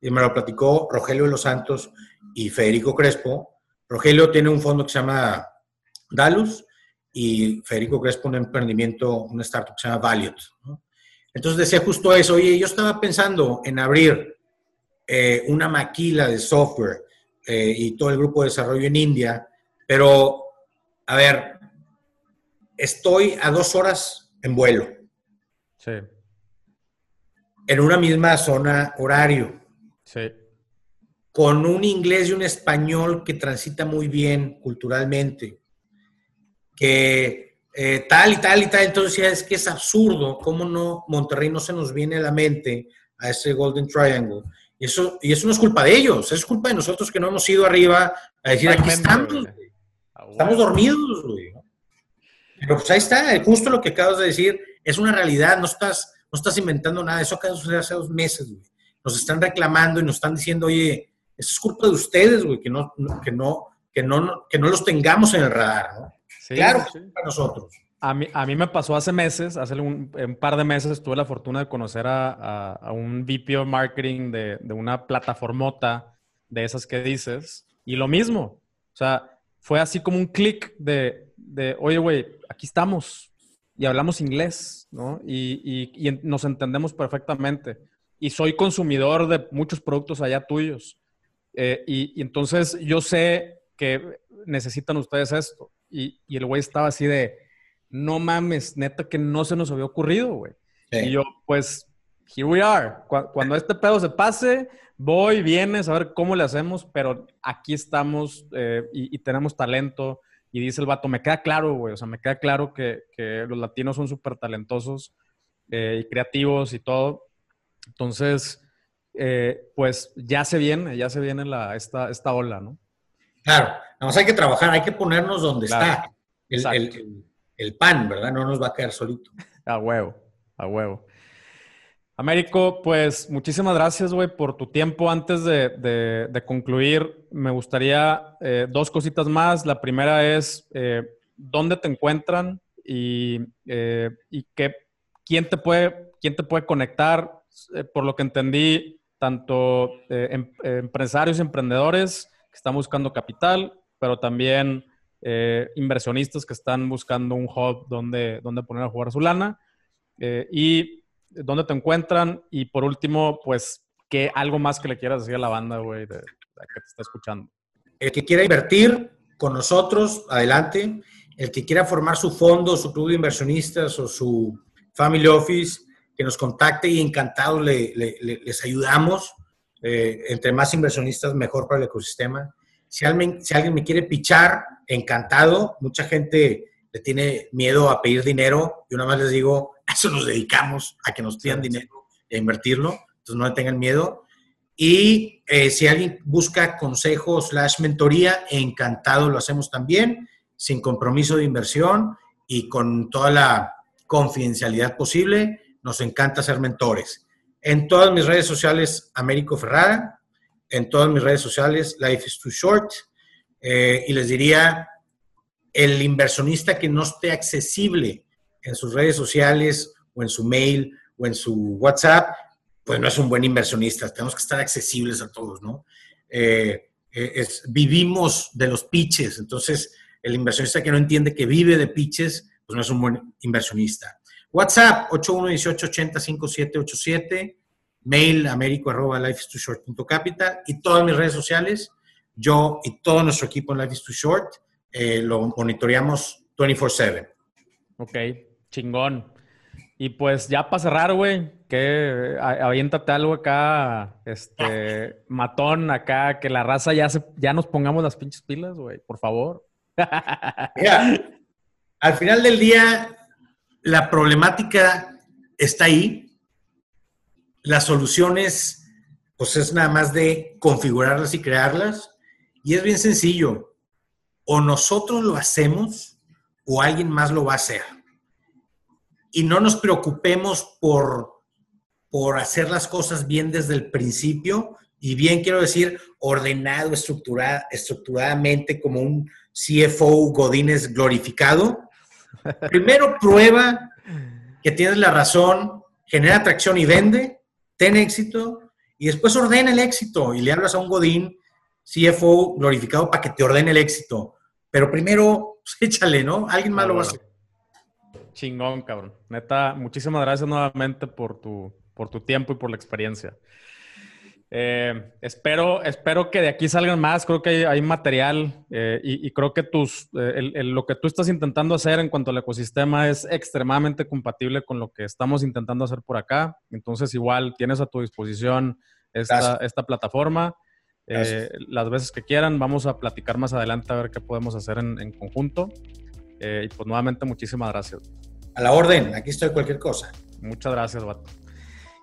Y me lo platicó Rogelio de los Santos y Federico Crespo. Rogelio tiene un fondo que se llama Dalus y Federico Crespo un emprendimiento, una startup que se llama Valiant. Entonces decía justo eso, oye, yo estaba pensando en abrir eh, una maquila de software eh, y todo el grupo de desarrollo en India, pero, a ver, estoy a dos horas en vuelo. Sí. en una misma zona horario. Sí. Con un inglés y un español que transita muy bien culturalmente. Que eh, tal y tal y tal. Entonces es que es absurdo cómo no Monterrey no se nos viene a la mente a ese Golden Triangle. Y eso, y eso no es culpa de ellos, es culpa de nosotros que no hemos ido arriba a decir, aquí estamos, estamos dormidos, güey. Pero pues ahí está, justo lo que acabas de decir, es una realidad, no estás, no estás inventando nada, eso acaba de suceder hace dos meses, güey. Nos están reclamando y nos están diciendo, oye, eso es culpa de ustedes, güey, que no, que no, que no, que no los tengamos en el radar, ¿no? Claro, sí. para nosotros. A mí, a mí me pasó hace meses, hace un, par de meses tuve la fortuna de conocer a, un VP of Marketing de, una plataformota de esas que dices. Y lo mismo, o sea, fue así como un clic de, de, oye, güey, aquí estamos y hablamos inglés, ¿no? Y, y, nos entendemos perfectamente. Y soy consumidor de muchos productos allá tuyos. Eh, y, entonces yo sé que necesitan ustedes esto. Y, y el güey estaba así de no mames, neta que no se nos había ocurrido, güey. Y yo, pues, here we are. Cuando este pedo se pase, voy, vienes a ver cómo le hacemos, pero aquí estamos eh, y, tenemos talento. Y dice el vato, me queda claro, güey, o sea, me queda claro que, los latinos son súper talentosos eh, y creativos y todo. Entonces, eh, pues ya se viene, ya se viene la, esta, esta ola, ¿no? Claro, vamos, hay que trabajar, hay que ponernos donde está el, el pan, ¿verdad? No nos va a caer solito. A huevo, a huevo. Américo, pues muchísimas gracias, güey, por tu tiempo. Antes de, concluir, me gustaría eh, dos cositas más. La primera es, eh, ¿dónde te encuentran y, eh, y qué, quién, te puede, quién te puede conectar? por lo que entendí, tanto em, empresarios y emprendedores que están buscando capital, pero también eh, inversionistas que están buscando un hub donde, donde poner a jugar su lana eh, y dónde te encuentran y por último, pues, ¿qué algo más que le quieras decir a la banda, güey, que te está escuchando? El que quiera invertir con nosotros, adelante. El que quiera formar su fondo, su club de inversionistas o su family office, que nos contacte y encantado le, les ayudamos. Eh, entre más inversionistas, mejor para el ecosistema. Si alguien, si alguien me quiere pichar, encantado. Mucha gente le tiene miedo a pedir dinero. y una más les digo, a eso nos dedicamos, a que nos pidan dinero e invertirlo. Entonces no le tengan miedo. Y eh, si alguien busca consejo slash mentoría, encantado lo hacemos también, sin compromiso de inversión y con toda la confidencialidad posible. Nos encanta ser mentores. En todas mis redes sociales, Américo Ferrara. En todas mis redes sociales, Life is Too Short. Eh, y les diría, el inversionista que no esté accesible en sus redes sociales o en su mail o en su WhatsApp, pues no es un buen inversionista. Tenemos que estar accesibles a todos, ¿no? Eh, eh, vivimos de los pitches, entonces el inversionista que no entiende que vive de pitches, pues no es un buen inversionista. WhatsApp 8118805787, mail américo arroba capital y todas mis redes sociales yo y todo nuestro equipo en Life is Too Short eh, lo monitoreamos 24/7. Ok, chingón. Y pues ya para cerrar, güey, que aviéntate algo acá, este, matón acá, que la raza ya, se, ya nos pongamos las pinches pilas, güey, por favor. Mira, al final del día, la problemática está ahí. Las soluciones, pues es nada más de configurarlas y crearlas. Y es bien sencillo. O nosotros lo hacemos o alguien más lo va a hacer. Y no nos preocupemos por, por hacer las cosas bien desde el principio. Y bien quiero decir ordenado, estructuradamente como un CFO Godínez glorificado. Primero prueba que tienes la razón, genera atracción y vende, ten éxito y después ordena el éxito y le hablas a un Godín CFO glorificado para que te ordene el éxito. Pero primero, pues, échale, ¿no? Alguien más lo va a hacer. Chingón, cabrón. Neta, muchísimas gracias nuevamente por tu, por tu tiempo y por la experiencia. Eh, espero, espero que de aquí salgan más. Creo que hay, material eh, y, creo que tus, eh, lo que tú estás intentando hacer en cuanto al ecosistema es extremadamente compatible con lo que estamos intentando hacer por acá. Entonces, igual tienes a tu disposición esta, esta plataforma. las veces que quieran, vamos a platicar más adelante a ver qué podemos hacer en, en conjunto. y pues nuevamente, muchísimas gracias. A la orden, aquí estoy cualquier cosa. Muchas gracias, Vato.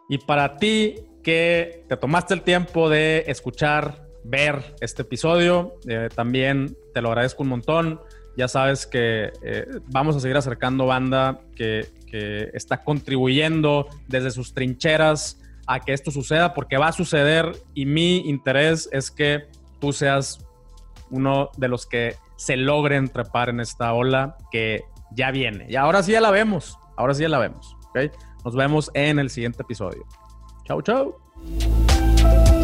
Y para ti, que te tomaste el tiempo de escuchar, ver este episodio. Eh, también te lo agradezco un montón. Ya sabes que eh, vamos a seguir acercando banda que, que, está contribuyendo desde sus trincheras a que esto suceda, porque va a suceder y mi interés es que tú seas uno de los que se logren trepar en esta ola que ya viene. Y ahora sí ya la vemos, ahora sí ya la vemos. ¿okay? Nos vemos en el siguiente episodio. Ciao, ciao!